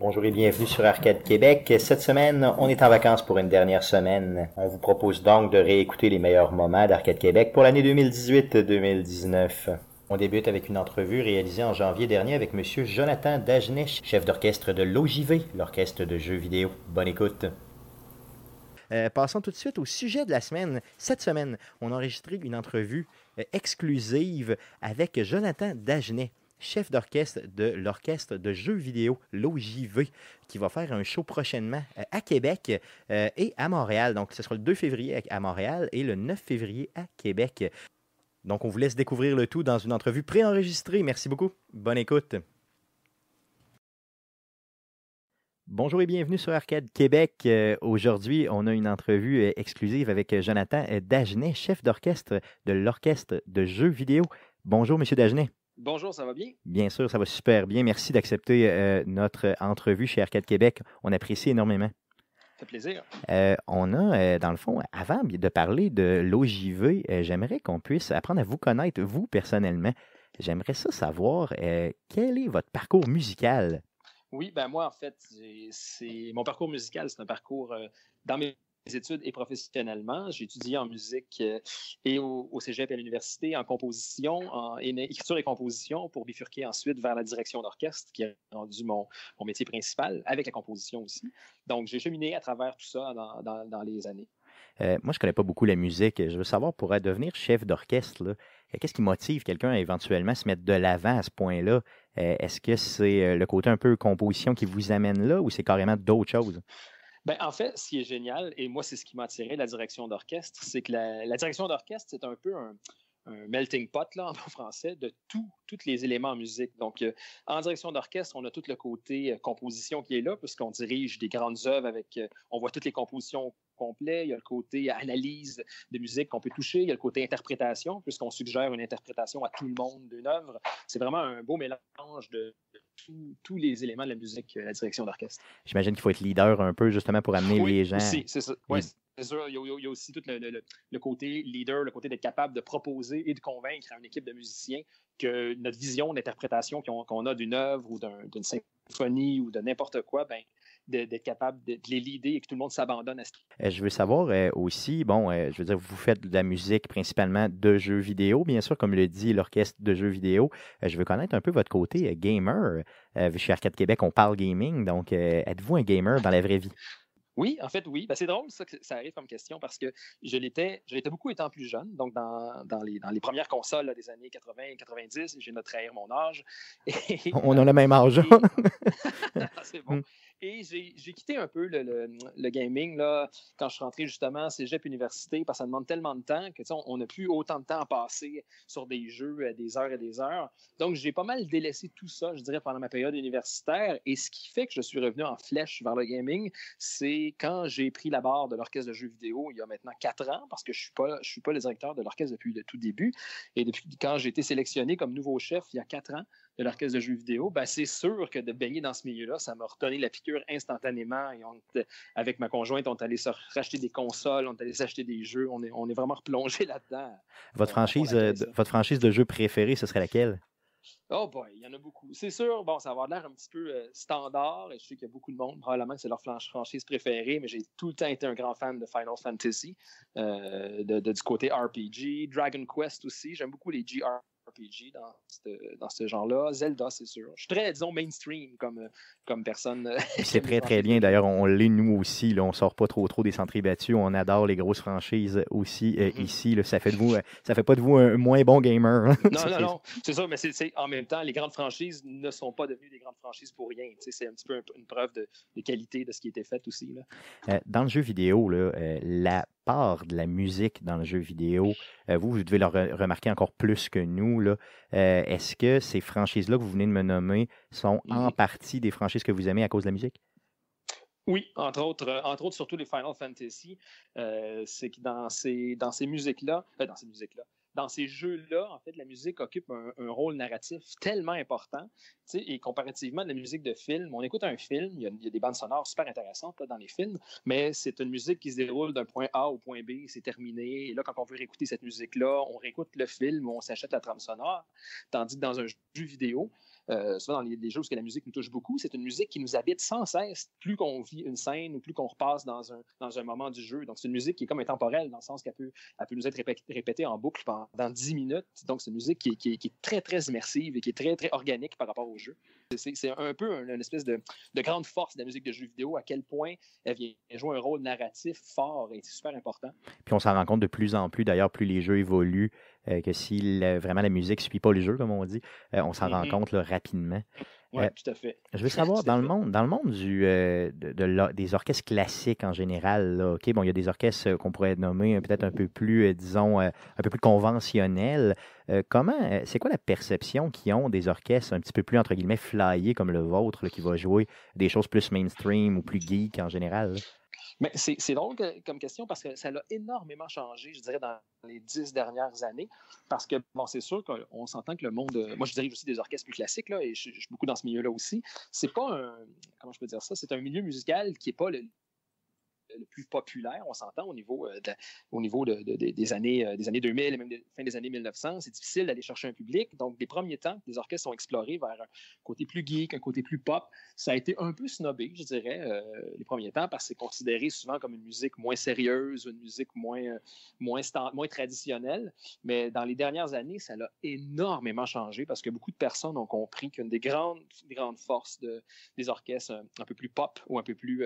Bonjour et bienvenue sur Arcade Québec. Cette semaine, on est en vacances pour une dernière semaine. On vous propose donc de réécouter les meilleurs moments d'Arcade Québec pour l'année 2018-2019. On débute avec une entrevue réalisée en janvier dernier avec M. Jonathan Dagenet, chef d'orchestre de l'OJV, l'orchestre de jeux vidéo. Bonne écoute. Euh, passons tout de suite au sujet de la semaine. Cette semaine, on a enregistré une entrevue euh, exclusive avec Jonathan Dagenet chef d'orchestre de l'orchestre de jeux vidéo, l'OJV, qui va faire un show prochainement euh, à Québec euh, et à Montréal. Donc, ce sera le 2 février à Montréal et le 9 février à Québec. Donc, on vous laisse découvrir le tout dans une entrevue préenregistrée. Merci beaucoup. Bonne écoute. Bonjour et bienvenue sur Arcade Québec. Euh, aujourd'hui, on a une entrevue exclusive avec Jonathan Dagenet, chef d'orchestre de l'orchestre de jeux vidéo. Bonjour, Monsieur Dagenet. Bonjour, ça va bien? Bien sûr, ça va super bien. Merci d'accepter euh, notre entrevue chez Arcade Québec. On apprécie énormément. Ça fait plaisir. Euh, on a, euh, dans le fond, avant de parler de l'OJV, j'aimerais qu'on puisse apprendre à vous connaître, vous personnellement. J'aimerais ça savoir quel est votre parcours musical? Oui, ben moi, en fait, c'est mon parcours musical, c'est un parcours dans mes études et professionnellement. J'ai étudié en musique euh, et au, cégep et à l'université en composition, en écriture et composition pour bifurquer ensuite vers la direction d'orchestre, qui a rendu mon, métier principal, avec la composition aussi. Donc, j'ai cheminé à travers tout ça dans, dans, les années. Euh, moi, je ne connais pas beaucoup la musique. Je veux savoir, pour devenir chef d'orchestre, euh, qu'est-ce qui motive quelqu'un à éventuellement se mettre de l'avant à ce point-là? Est-ce que c'est le côté un peu composition qui vous amène là ou c'est carrément d'autres choses? Ben, en fait, ce qui est génial, et moi, c'est ce qui m'a attiré la direction d'orchestre, c'est que la, direction d'orchestre, c'est un peu un, melting pot là, en français de tous les éléments en musique. Donc, euh, en direction d'orchestre, on a tout le côté euh, composition qui est là, puisqu'on dirige des grandes œuvres avec, euh, on voit toutes les compositions complet, il y a le côté analyse de musique qu'on peut toucher, il y a le côté interprétation, puisqu'on suggère une interprétation à tout le monde d'une œuvre. C'est vraiment un beau mélange de, tous les éléments de la musique, la direction d'orchestre. J'imagine qu'il faut être leader un peu, justement, pour amener les gens. Oui, c'est ça. c'est sûr, il y, a, aussi tout le, côté leader, le côté d'être capable de proposer et de convaincre à une équipe de musiciens que notre vision d'interprétation qu'on a d'une œuvre ou d'une symphonie ou de n'importe quoi, ben, d'être capable de, les leader et que tout le monde s'abandonne à ce euh, Je veux savoir euh, aussi, bon, euh, je veux dire, vous faites de la musique principalement de jeux vidéo, bien sûr, comme le dit l'orchestre de jeux vidéo. je veux connaître un peu votre côté gamer. chez Arcade Québec, on parle gaming, donc êtes-vous un gamer dans la vraie vie? Oui, en fait, oui. Ben, c'est drôle ça, que ça arrive comme question parce que je l'étais, je l'étais beaucoup étant plus jeune, donc dans, dans, les, dans les premières consoles des années 80-90, j'ai notre trahir mon âge. On a le même âge. c'est bon. Et j'ai quitté un peu le, gaming là, quand je suis rentré justement à Cégep Université parce que ça demande tellement de temps que on n'a plus autant de temps à passer sur des jeux à des heures et des heures. Donc, j'ai pas mal délaissé tout ça, je dirais, pendant ma période universitaire. Et ce qui fait que je suis revenu en flèche vers le gaming, c'est quand j'ai pris la barre de l'orchestre de jeux vidéo il y a maintenant quatre ans, parce que je suis, suis pas le directeur de l'orchestre depuis le tout début. Et depuis quand j'ai été sélectionné comme nouveau chef il y a quatre ans, de l'orchestre de jeux vidéo, ben c'est sûr que de baigner dans ce milieu-là, ça m'a redonné la piqûre instantanément. Et avec ma conjointe, on est allé se racheter des consoles, on est allé s'acheter des jeux. On est, on est vraiment replongé là-dedans. Votre, franchise, de, votre franchise de jeux préférée, ce serait laquelle? Oh boy, il y en a beaucoup. C'est sûr, bon, ça va avoir l'air un petit peu euh, standard, et je sais qu'il y a beaucoup de monde, probablement que c'est leur franchise préférée, mais j'ai tout le temps été un grand fan de Final Fantasy, euh, de, du côté RPG, Dragon Quest aussi, j'aime beaucoup les GR RPG dans ce, genre-là. Zelda, c'est sûr. Je suis très, disons, mainstream comme, comme personne. c'est très, très bien. D'ailleurs, on, l'est nous aussi. Là, on sort pas trop trop des sentiers battus. On adore les grosses franchises aussi euh, mm-hmm. ici. Là, ça fait de vous, euh, ça fait pas de vous un moins bon gamer. Hein. non, non, non. C'est ça, mais c'est, en même temps, les grandes franchises ne sont pas devenues des grandes franchises pour rien. C'est un petit peu une preuve de, qualité de ce qui a été fait aussi. Là. Euh, dans le jeu vidéo, là, la part de la musique dans le jeu vidéo, euh, vous, vous devez le remarquer encore plus que nous. Euh, est-ce que ces franchises-là que vous venez de me nommer sont en partie des franchises que vous aimez à cause de la musique? Oui, entre autres, euh, entre autres surtout les Final Fantasy. c'est que dans ces, dans ces musiques-là, dans ces musiques-là, dans ces jeux-là, en fait, la musique occupe un, rôle narratif tellement important. Et comparativement à la musique de film, on écoute un film, il y a, des bandes sonores super intéressantes dans les films, mais c'est une musique qui se déroule d'un point A au point B, c'est terminé. Et là, quand on veut réécouter cette musique-là, on réécoute le film ou on s'achète la trame sonore. Tandis que dans un jeu vidéo, euh, souvent dans les, jeux où la musique nous touche beaucoup, c'est une musique qui nous habite sans cesse, plus qu'on vit une scène ou plus qu'on repasse dans un, dans un moment du jeu. Donc, c'est une musique qui est comme intemporelle, dans le sens qu'elle peut, elle peut nous être répétée, en boucle pendant 10 minutes. Donc, c'est une musique qui, qui, est très, très immersive et qui est très, très organique par rapport au jeu. C'est un peu une espèce de, de, grande force de la musique de jeu vidéo, à quel point elle vient jouer un rôle narratif fort et super important. Puis on s'en rend compte de plus en plus, d'ailleurs, plus les jeux évoluent, euh, que si vraiment la musique ne suit pas le jeu, comme on dit, euh, on s'en rend mm-hmm. compte rapidement. Oui, euh, tout à fait. Je veux savoir, dans le monde, dans le monde du, de, des orchestres classiques en général, OK, bon, il y a des orchestres qu'on pourrait nommer peut-être un peu plus, disons, un peu plus conventionnels. comment, c'est quoi la perception qu'ils ont des orchestres un petit peu plus, entre guillemets, flyés comme le vôtre, qui va jouer des choses plus mainstream ou plus geek en général? Mais c'est drôle comme question parce que ça a énormément changé, je dirais, dans les dix dernières années. Parce que, bon, c'est sûr qu'on s'entend que le monde. Moi, je dirige aussi des orchestres plus classiques, là, et je, je suis beaucoup dans ce milieu-là aussi. C'est pas un. Comment je peux dire ça? C'est un milieu musical qui n'est pas le, le plus populaire, on s'entend, au niveau, euh, au niveau des, années, euh, des années 2000 et même fin des années 1900. C'est difficile d'aller chercher un public. Donc, des premiers temps, les orchestres sont explorés vers un côté plus geek, un côté plus pop. Ça a été un peu snobé, je dirais, euh, les premiers temps, parce que c'est considéré souvent comme une musique moins sérieuse, une musique moins, moins, moins traditionnelle. Mais dans les dernières années, ça a énormément changé parce que beaucoup de personnes ont compris qu'une des grandes, grandes forces des orchestres un, peu plus pop ou un peu plus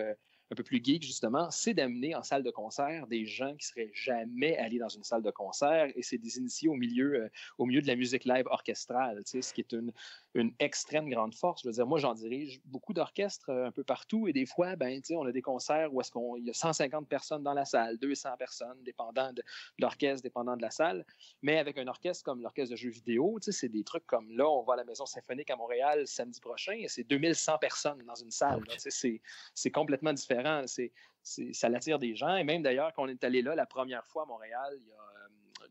un peu plus geek, justement, c'est d'amener en salle de concert des gens qui seraient jamais allés dans une salle de concert et c'est des initiés au milieu, euh, au milieu de la musique live orchestrale, ce qui est une, une extrême grande force. Je veux dire, moi, j'en dirige beaucoup d'orchestres euh, un peu partout et des fois, ben, on a des concerts où est-ce qu'on y a 150 personnes dans la salle, 200 personnes, dépendant de, l'orchestre, dépendant de la salle. Mais avec un orchestre comme l'orchestre de jeux vidéo, c'est des trucs comme là, on va à la Maison symphonique à Montréal samedi prochain et c'est 2100 personnes dans une salle. C'est complètement différent. C'est ça l'attire des gens. Et même d'ailleurs, quand on est allé là la première fois à Montréal, il y a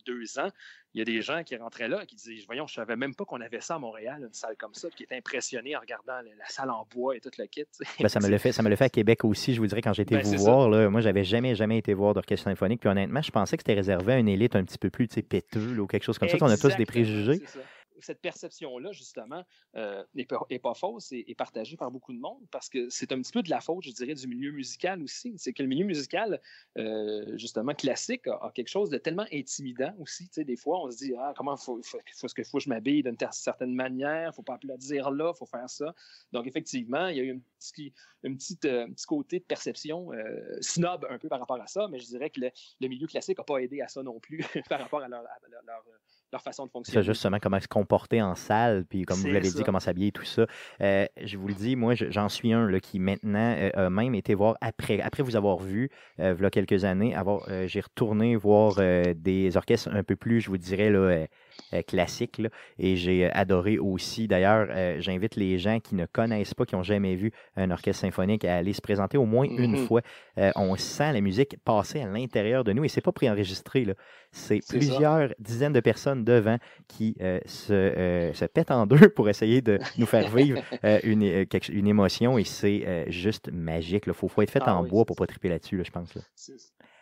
deux ans, il y a des gens qui rentraient là et qui disaient Voyons, je ne savais même pas qu'on avait ça à Montréal, une salle comme ça, qui étaient impressionnés en regardant la, salle en bois et tout le kit. Ben, ça me le fait, ça me le fait à Québec aussi, je vous dirais, quand j'ai été ben, vous voir. Là, moi, j'avais jamais, jamais été voir d'orchestre symphonique. Puis honnêtement, je pensais que c'était réservé à une élite un petit peu plus péteux ou quelque chose comme ça. On a tous des préjugés cette perception-là, justement, n'est euh, pas, fausse et est partagée par beaucoup de monde parce que c'est un petit peu de la faute, je dirais, du milieu musical aussi. C'est que le milieu musical, euh, justement, classique, a, quelque chose de tellement intimidant aussi. Tu sais, des fois, on se dit, ah, comment faut, faut, que je m'habille d'une certaine manière, il ne faut pas applaudir là, il faut faire ça. Donc, effectivement, il y a eu un petit, une petite, euh, petit côté de perception snob un peu par rapport à ça, mais je dirais que le, milieu classique n'a pas aidé à ça non plus par rapport à leur façon de fonctionner. C'est justement comment se comporter en salle, puis comme vous l'avez dit, comment s'habiller, tout ça. Euh, je vous le dis, moi, j'en suis un là, qui maintenant euh, a même été voir, après, après vous avoir vu, euh, il y a quelques années, avoir, j'ai retourné voir des orchestres un peu plus, je vous dirais, là, euh, classique. et j'ai euh, adoré aussi. D'ailleurs, euh, j'invite les gens qui ne connaissent pas, qui n'ont jamais vu un orchestre symphonique à aller se présenter au moins une mm-hmm. fois. on sent la musique passer à l'intérieur de nous et c'est pas préenregistré. C'est plusieurs dizaines de personnes devant qui se, se, pètent en deux pour essayer de nous faire vivre une, une, émotion et c'est juste magique. Il faut, faut, être fait ah en bois pour pas triper là-dessus, je pense. Là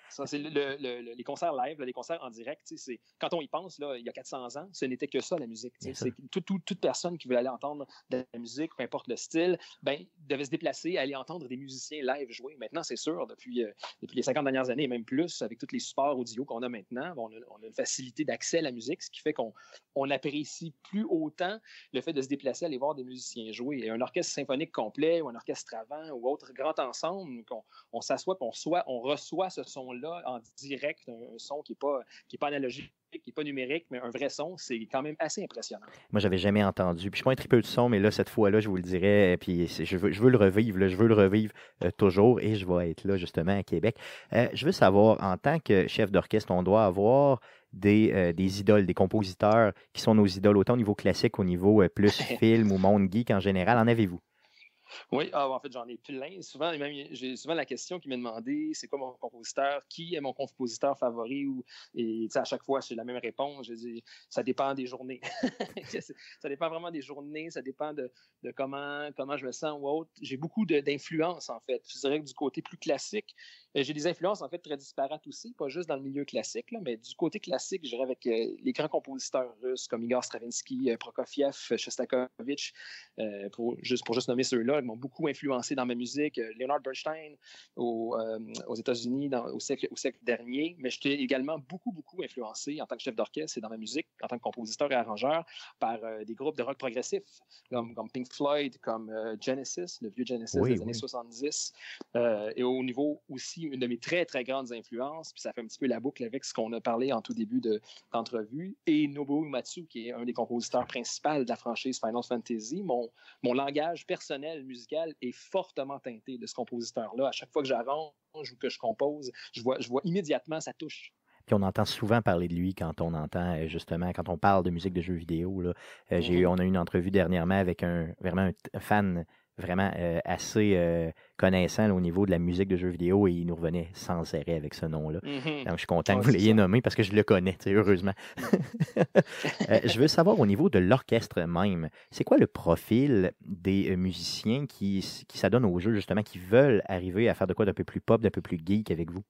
c'est les concerts live, les concerts en direct. Quand on y pense, là, il y a 400 ans, ce n'était que ça, la musique. C'est toute personne qui voulait aller entendre de la musique, peu importe le style, ben, devait se déplacer, aller entendre des musiciens live jouer. Maintenant, c'est sûr, depuis, euh, depuis les 50 dernières années, et même plus, avec tous les supports audio qu'on a maintenant, on, a, une facilité d'accès à la musique, ce qui fait qu'on on apprécie plus autant le fait de se déplacer, aller voir des musiciens jouer. Et un orchestre symphonique complet ou un orchestre avant ou autre grand ensemble, qu'on on, s'assoit, on, on reçoit ce son-là en direct, un, son qui n'est pas, qui pas analogique qui n'est pas numérique, mais un vrai son, c'est quand même assez impressionnant. Moi, j'avais jamais entendu. Puis je suis pas un tripeux de son, mais là, cette fois-là, je vous le dirais, puis je veux, je veux le revivre, je veux le revivre euh, toujours, et je vais être là, justement, à Québec. Euh, je veux savoir, en tant que chef d'orchestre, on doit avoir des, euh, des, idoles, des compositeurs qui sont nos idoles, autant au niveau classique, au niveau plus film ou monde geek en général. En avez-vous? Oui, ah, en fait, j'en ai plein. Souvent, j'ai souvent la question qui m'est demandée c'est quoi mon compositeur Qui est mon compositeur favori Et à chaque fois, c'est la même réponse. Je dis ça dépend des journées. ça dépend vraiment des journées, ça dépend de, comment, comment je me sens ou autre. J'ai beaucoup d'influence, en fait. Je dirais que du côté plus classique, euh, j'ai des influences, en fait, très disparates aussi, pas juste dans le milieu classique, là, mais du côté classique, je dirais avec euh, les grands compositeurs russes comme Igor Stravinsky, euh, Prokofiev, Shostakovich, juste, pour juste nommer ceux-là, ils m'ont beaucoup influencé dans ma musique. Leonard Bernstein aux, États-Unis au siècle, au siècle dernier, mais j'étais également beaucoup, beaucoup influencé en tant que chef d'orchestre et dans ma musique, en tant que compositeur et arrangeur, par des groupes de rock progressif comme, comme Pink Floyd, comme Genesis, le vieux Genesis des années 70, et au niveau aussi une de mes très, très grandes influences, puis ça fait un petit peu la boucle avec ce qu'on a parlé en tout début d'entrevue, et Nobuo Uematsu, qui est un des compositeurs principaux de la franchise Final Fantasy. Mon, mon langage personnel musical est fortement teinté de ce compositeur-là. À chaque fois que j'arrange ou que je compose, je vois, je vois immédiatement sa touche. Puis on entend souvent parler de lui quand on entend justement, quand on parle de musique de jeux vidéo. Là. Euh, j'ai on a eu une entrevue dernièrement avec un vraiment un fan vraiment euh, assez euh, connaissant au niveau de la musique de jeux vidéo et il nous revenait sans arrêt avec ce nom-là. Mm-hmm. Donc, je suis content que vous l'ayez nommé parce que je le connais, heureusement. Euh, je veux savoir au niveau de l'orchestre même, c'est quoi le profil des musiciens qui, qui s'adonnent au jeu, justement, qui veulent arriver à faire de quoi d'un peu plus pop, d'un peu plus geek avec vous?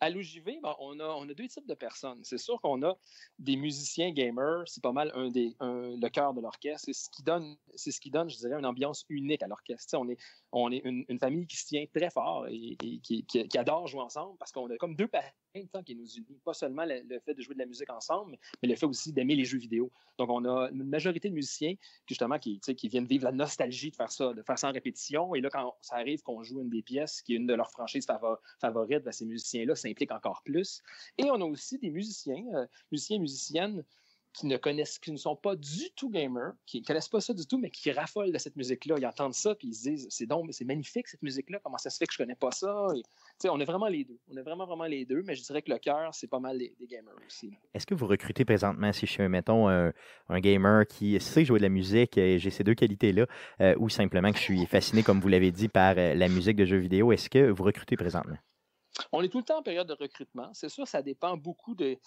À l'OJV, ben, on, a, on a deux types de personnes. C'est sûr qu'on a des musiciens gamers, c'est pas mal un des, le cœur de l'orchestre. C'est ce qui donne, c'est ce qui donne, je dirais, une ambiance unique à l'orchestre. On est, on est une, famille qui se tient très fort et, qui, qui, adore jouer ensemble parce qu'on a comme deux parents temps qui nous unit. Pas seulement le, fait de jouer de la musique ensemble, mais le fait aussi d'aimer les jeux vidéo. Donc, on a une majorité de musiciens justement qui, qui viennent vivre la nostalgie de faire ça, de faire en répétition. Et là, quand ça arrive qu'on joue une des pièces qui est une de leurs franchises favorites, ben, ces musiciens-là s'impliquent encore plus. Et on a aussi des musiciens, euh, musiciens et musiciennes qui ne connaissent, qui ne sont pas du tout gamers, qui ne connaissent pas ça du tout, mais qui raffolent de cette musique-là. Ils entendent ça, puis ils se disent c'est donc, c'est magnifique cette musique-là, comment ça se fait que je ne connais pas ça? on est vraiment les deux. On est vraiment, vraiment les deux, mais je dirais que le cœur, c'est pas mal des, gamers aussi. Est-ce que vous recrutez présentement, si je suis, mettons, un, gamer qui sait jouer de la musique, et j'ai ces deux qualités-là, euh, ou simplement que je suis fasciné, comme vous l'avez dit, par euh, la musique de jeux vidéo, est-ce que vous recrutez présentement? On est tout le temps en période de recrutement. C'est sûr, ça dépend beaucoup des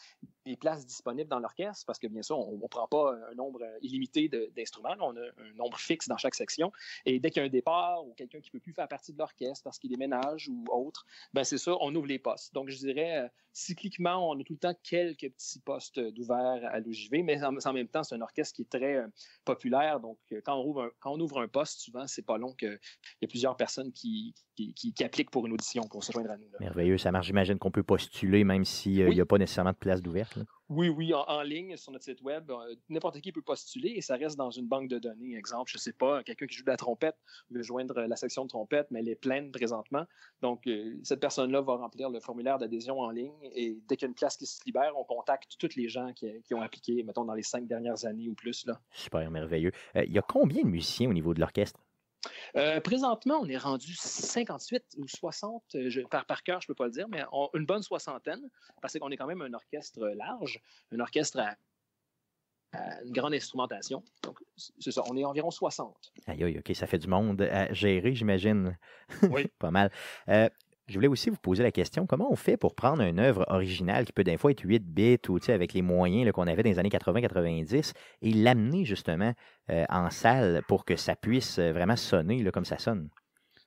places disponibles dans l'orchestre parce que bien sûr, on ne prend pas un nombre illimité d'instruments. On a un nombre fixe dans chaque section. Et dès qu'il y a un départ ou quelqu'un qui ne peut plus faire partie de l'orchestre parce qu'il déménage ou autre, ben c'est ça, on ouvre les postes. Donc, je dirais, euh, cycliquement, on a tout le temps quelques petits postes d'ouvert à l'OJV, mais en, même temps, c'est un orchestre qui est très euh, populaire. Donc, euh, quand on ouvre un, poste, souvent, c'est pas long qu'il y ait plusieurs personnes qui, qui, appliquent pour une audition, pour se joindre à nous. Merveilleux, ça marche. J'imagine qu'on peut postuler même s'il n'y a pas nécessairement de place d'ouverture. Oui, oui, en, ligne, sur notre site web, euh, n'importe qui peut postuler et ça reste dans une banque de données. Exemple, je ne sais pas, quelqu'un qui joue de la trompette veut joindre la section de trompette, mais elle est pleine présentement. Donc, euh, cette personne-là va remplir le formulaire d'adhésion en ligne et dès qu'il y a une place qui se libère, on contacte tous les gens qui, ont appliqué, mettons, dans les cinq dernières années ou plus. Là. Super, merveilleux. Euh, il y a combien de musiciens au niveau de l'orchestre? Euh, présentement, on est rendu 58 ou 60, euh, par, par cœur, je ne peux pas le dire, mais une bonne soixantaine, parce qu'on est quand même un orchestre large, un orchestre à, une grande instrumentation. Donc, c'est ça, on est environ 60. Aïe, aïe, OK, ça fait du monde à gérer, j'imagine. Oui. pas mal. Euh, je voulais aussi vous poser la question, comment on fait pour prendre une œuvre originale qui peut des fois être 8 bits ou avec les moyens qu'on avait dans les années 80-90 et l'amener justement euh, en salle pour que ça puisse euh, vraiment sonner comme ça sonne?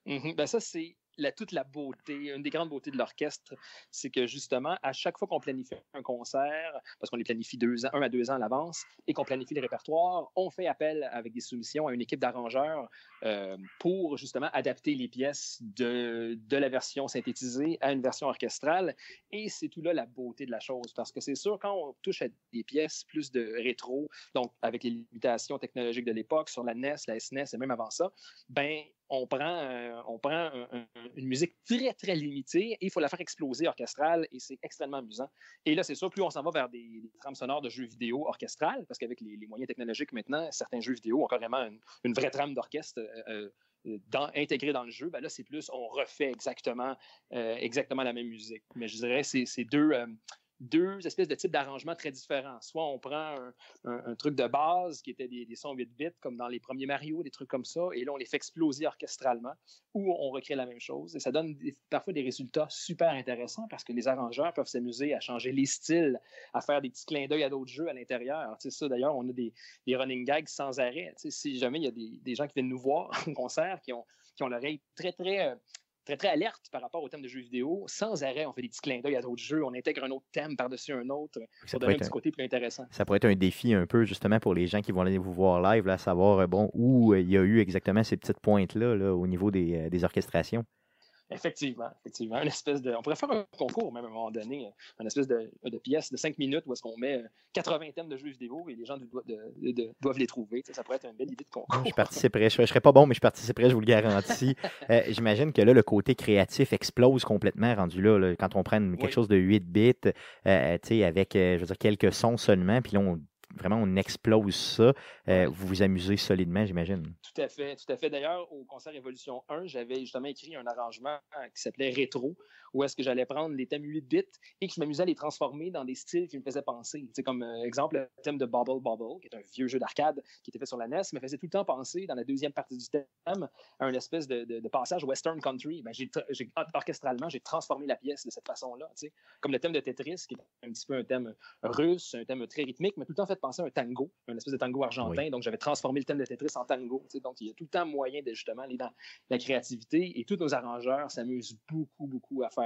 Mm-hmm. Ben ça, c'est toute la beauté, une des grandes beautés de l'orchestre, c'est que justement, à chaque fois qu'on planifie un concert, parce qu'on les planifie deux ans, un à deux ans à l'avance, et qu'on planifie les répertoires, on fait appel avec des soumissions à une équipe d'arrangeurs euh, pour justement adapter les pièces de, de la version synthétisée à une version orchestrale. Et c'est tout là la beauté de la chose, parce que c'est sûr, quand on touche à des pièces plus de rétro, donc avec les limitations technologiques de l'époque sur la NES, la SNES e et même avant ça, ben on prend, euh, on prend une musique très, très limitée et il faut la faire exploser orchestrale et c'est extrêmement amusant. Et là, c'est sûr, plus on s'en va vers des, trames sonores de jeux vidéo orchestrales, parce qu'avec les, moyens technologiques maintenant, certains jeux vidéo ont carrément une, vraie trame d'orchestre. Euh, euh, intégrée dans le jeu, ben là, c'est plus, on refait exactement, exactement la même musique. Mais je dirais, c'est deux, deux espèces de types d'arrangements très différents. Soit on prend un, truc de base qui était des, sons 8 bits, comme dans les premiers Mario, des trucs comme ça, et là, on les fait exploser orchestralement, ou on recrée la même chose. Et ça donne parfois des résultats super intéressants parce que les arrangeurs peuvent s'amuser à changer les styles, à faire des petits clins d'œil à d'autres jeux à l'intérieur. Sais, ça, d'ailleurs, on a des, running gags sans arrêt. Tu sais, si jamais il y a des, des, gens qui viennent nous voir en concert, qui ont, qui ont l'oreille très, très euh, très, très alerte par rapport au thème de jeux vidéo. Sans arrêt, on fait des petits clins d'œil à d'autres jeux, on intègre un autre thème par-dessus un autre pour donner un petit côté plus intéressant. Ça pourrait être un défi un peu, justement, pour les gens qui vont aller vous voir live, là, savoir, euh, bon, où euh, il y a eu exactement ces petites pointes-là là, au niveau des, euh, des orchestrations. Effectivement, effectivement. Une espèce de, on pourrait faire un concours même à un moment donné, une espèce de, de pièce de 5 minutes où est-ce qu'on met 80 thèmes de jeux vidéo et les gens doivent les trouver. Ça pourrait être une belle idée de concours. Je participerais. Je ne serais pas bon, mais je participerais, je vous le garantis. Euh, j'imagine que là, le côté créatif explose complètement rendu là. quand on prend quelque chose de 8 bits, euh, avec, euh, je veux dire, quelques sons seulement, puis là, on vraiment on explose ça. Euh, vous vous amusez solidement, j'imagine. Tout à fait, tout à fait. D'ailleurs, au concert Évolution 1, j'avais justement écrit un arrangement qui s'appelait Rétro, où est-ce que j'allais prendre les thèmes 8 bits et que je m'amusais à les transformer dans des styles qui me faisaient penser. C'est comme euh, exemple le thème de Bubble Bubble, qui est un vieux jeu d'arcade qui était fait sur la NES, me faisait tout le temps penser dans la deuxième partie du thème à un espèce de, passage Western Country. Ben, j'ai, orchestralement, j'ai transformé la pièce de cette façon-là. Comme le thème de Tetris, qui est un petit peu un thème russe, un thème très rythmique, mais tout le temps fait penser à un tango, un espèce de tango argentin. Donc, j'avais transformé le thème de Tetris en tango. Donc, il y a tout le temps moyen de justement aller dans la créativité et tous nos arrangeurs s'amusent beaucoup, beaucoup à faire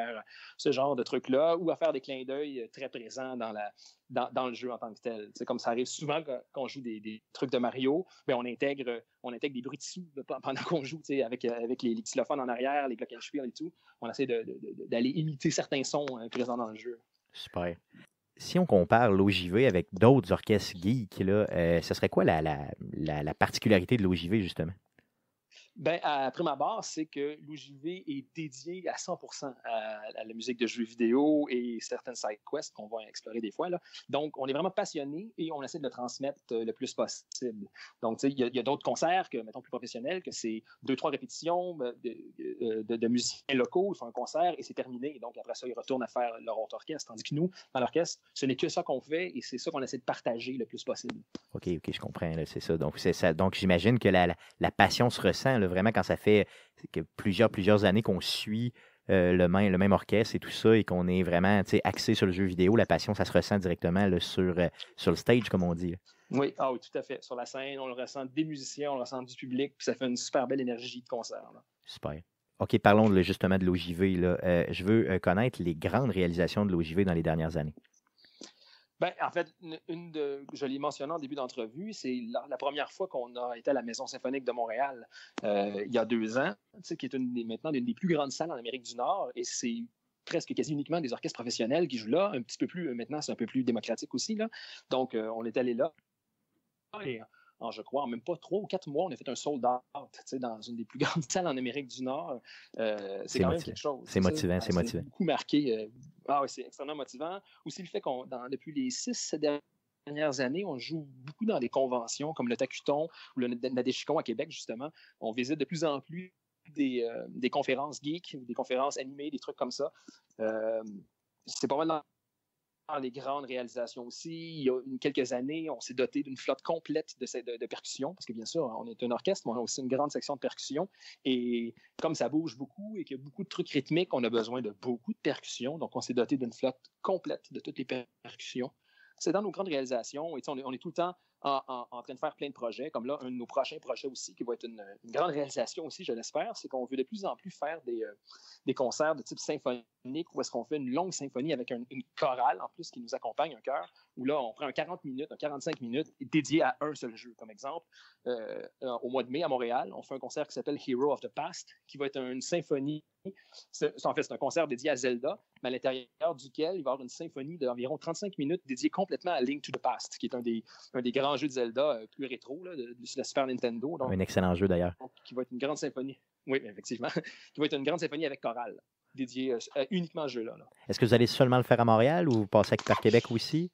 ce genre de trucs-là ou à faire des clins d'œil très présents dans, la, dans, le jeu en tant que tel. C'est comme ça arrive souvent quand on joue des, trucs de Mario, mais on intègre, on intègre des bruits de sous pendant qu'on joue avec, avec les, xylophones en arrière, les glockenspiel et tout. On essaie d'aller imiter certains sons euh, présents dans le jeu. Super si on compare l'OJV avec d'autres orchestres geeks, là, euh, ce serait quoi la, la, la particularité de l'OJV, justement? Ben, à prime abord, c'est que l'OJV est dédié à 100% à, la musique de jeux vidéo et certaines side quests qu'on va explorer des fois. Là. Donc, on est vraiment passionné et on essaie de le transmettre euh, le plus possible. Donc, il y a, d'autres concerts, que, mettons, plus professionnels, que c'est deux, trois répétitions euh, de, de, musiciens locaux, ils font un concert et c'est terminé. Donc, après ça, ils retournent à faire leur autre orchestre. Tandis que nous, dans l'orchestre, ce n'est que ça qu'on fait et c'est ça qu'on essaie de partager le plus possible. OK, OK, je comprends. C'est ça. Donc, ça. Donc, j'imagine que la, passion se ressent vraiment quand ça fait que plusieurs, plusieurs années qu'on suit euh, le, même, le même orchestre et tout ça, et qu'on est vraiment axé sur le jeu vidéo, la passion, ça se ressent directement sur, euh, sur le stage, comme on dit. Oui, ah oui, tout à fait. Sur la scène, on le ressent des musiciens, on le ressent du public, puis ça fait une super belle énergie de concert. Super. OK, parlons justement de l'OJV. Euh, je veux connaître les grandes réalisations de l'OJV dans les dernières années. Ben, en fait, une de, je l'ai mentionné en début d'entrevue, c'est la, première fois qu'on a été à la Maison symphonique de Montréal euh, il y a deux ans, qui est maintenant une des plus grandes salles en Amérique du Nord, et c'est presque quasi uniquement des orchestres professionnels qui jouent là, un petit peu plus, euh, maintenant c'est un peu plus démocratique aussi, là. donc euh, on est allé là. Je crois, en même pas trois ou quatre mois, on a fait un sold out dans une des plus grandes salles en Amérique du Nord. Euh, c'est quand même quelque chose. C'est motivant, c'est motivant. beaucoup marqué. Euh, ah oui, c'est extrêmement motivant. Aussi le fait qu'on, depuis les six dernières années, on joue beaucoup dans des conventions comme le Tacuton ou le Nadeshikon à Québec, justement. On visite de plus en plus des, euh, des conférences geeks, des conférences animées, des trucs comme ça. c'est pas mal dans les grandes réalisations aussi. Il y a quelques années, on s'est doté d'une flotte complète de, percussions, parce que bien sûr, on est un orchestre, mais on a aussi une grande section de percussions. Et comme ça bouge beaucoup et qu'il y a beaucoup de trucs rythmiques, on a besoin de beaucoup de percussions. Donc, on s'est doté d'une flotte complète de toutes les percussions. C'est dans nos grandes réalisations. Et on est, on est tout le temps en, train de faire plein de projets, comme là, un de nos prochains projets aussi, qui va être une, grande réalisation aussi, je l'espère, c'est qu'on veut de plus en plus faire des, euh, des concerts de type symphonique, où est-ce qu'on fait une longue symphonie avec une chorale, en plus, qui nous accompagne, un chœur, où là, on prend un 40 minutes, un 45 minutes dédié à un seul jeu. Comme exemple, euh, euh, au mois de mai, à Montréal, on fait un concert qui s'appelle Hero of the Past, qui va être une symphonie. En fait, c'est un concert dédié à Zelda, mais à l'intérieur duquel il va y avoir une symphonie d'environ 35 minutes dédiée complètement à Link to the Past, qui est un des, un des grands jeux de Zelda euh, plus rétro là, de, la Super Nintendo. un excellent jeu d'ailleurs. Qui va être une grande symphonie. Oui, effectivement. qui va être une grande symphonie avec chorale, dédiée uniquement à ce jeu-là. Est-ce que vous allez seulement le faire à Montréal ou vous passez par Québec aussi?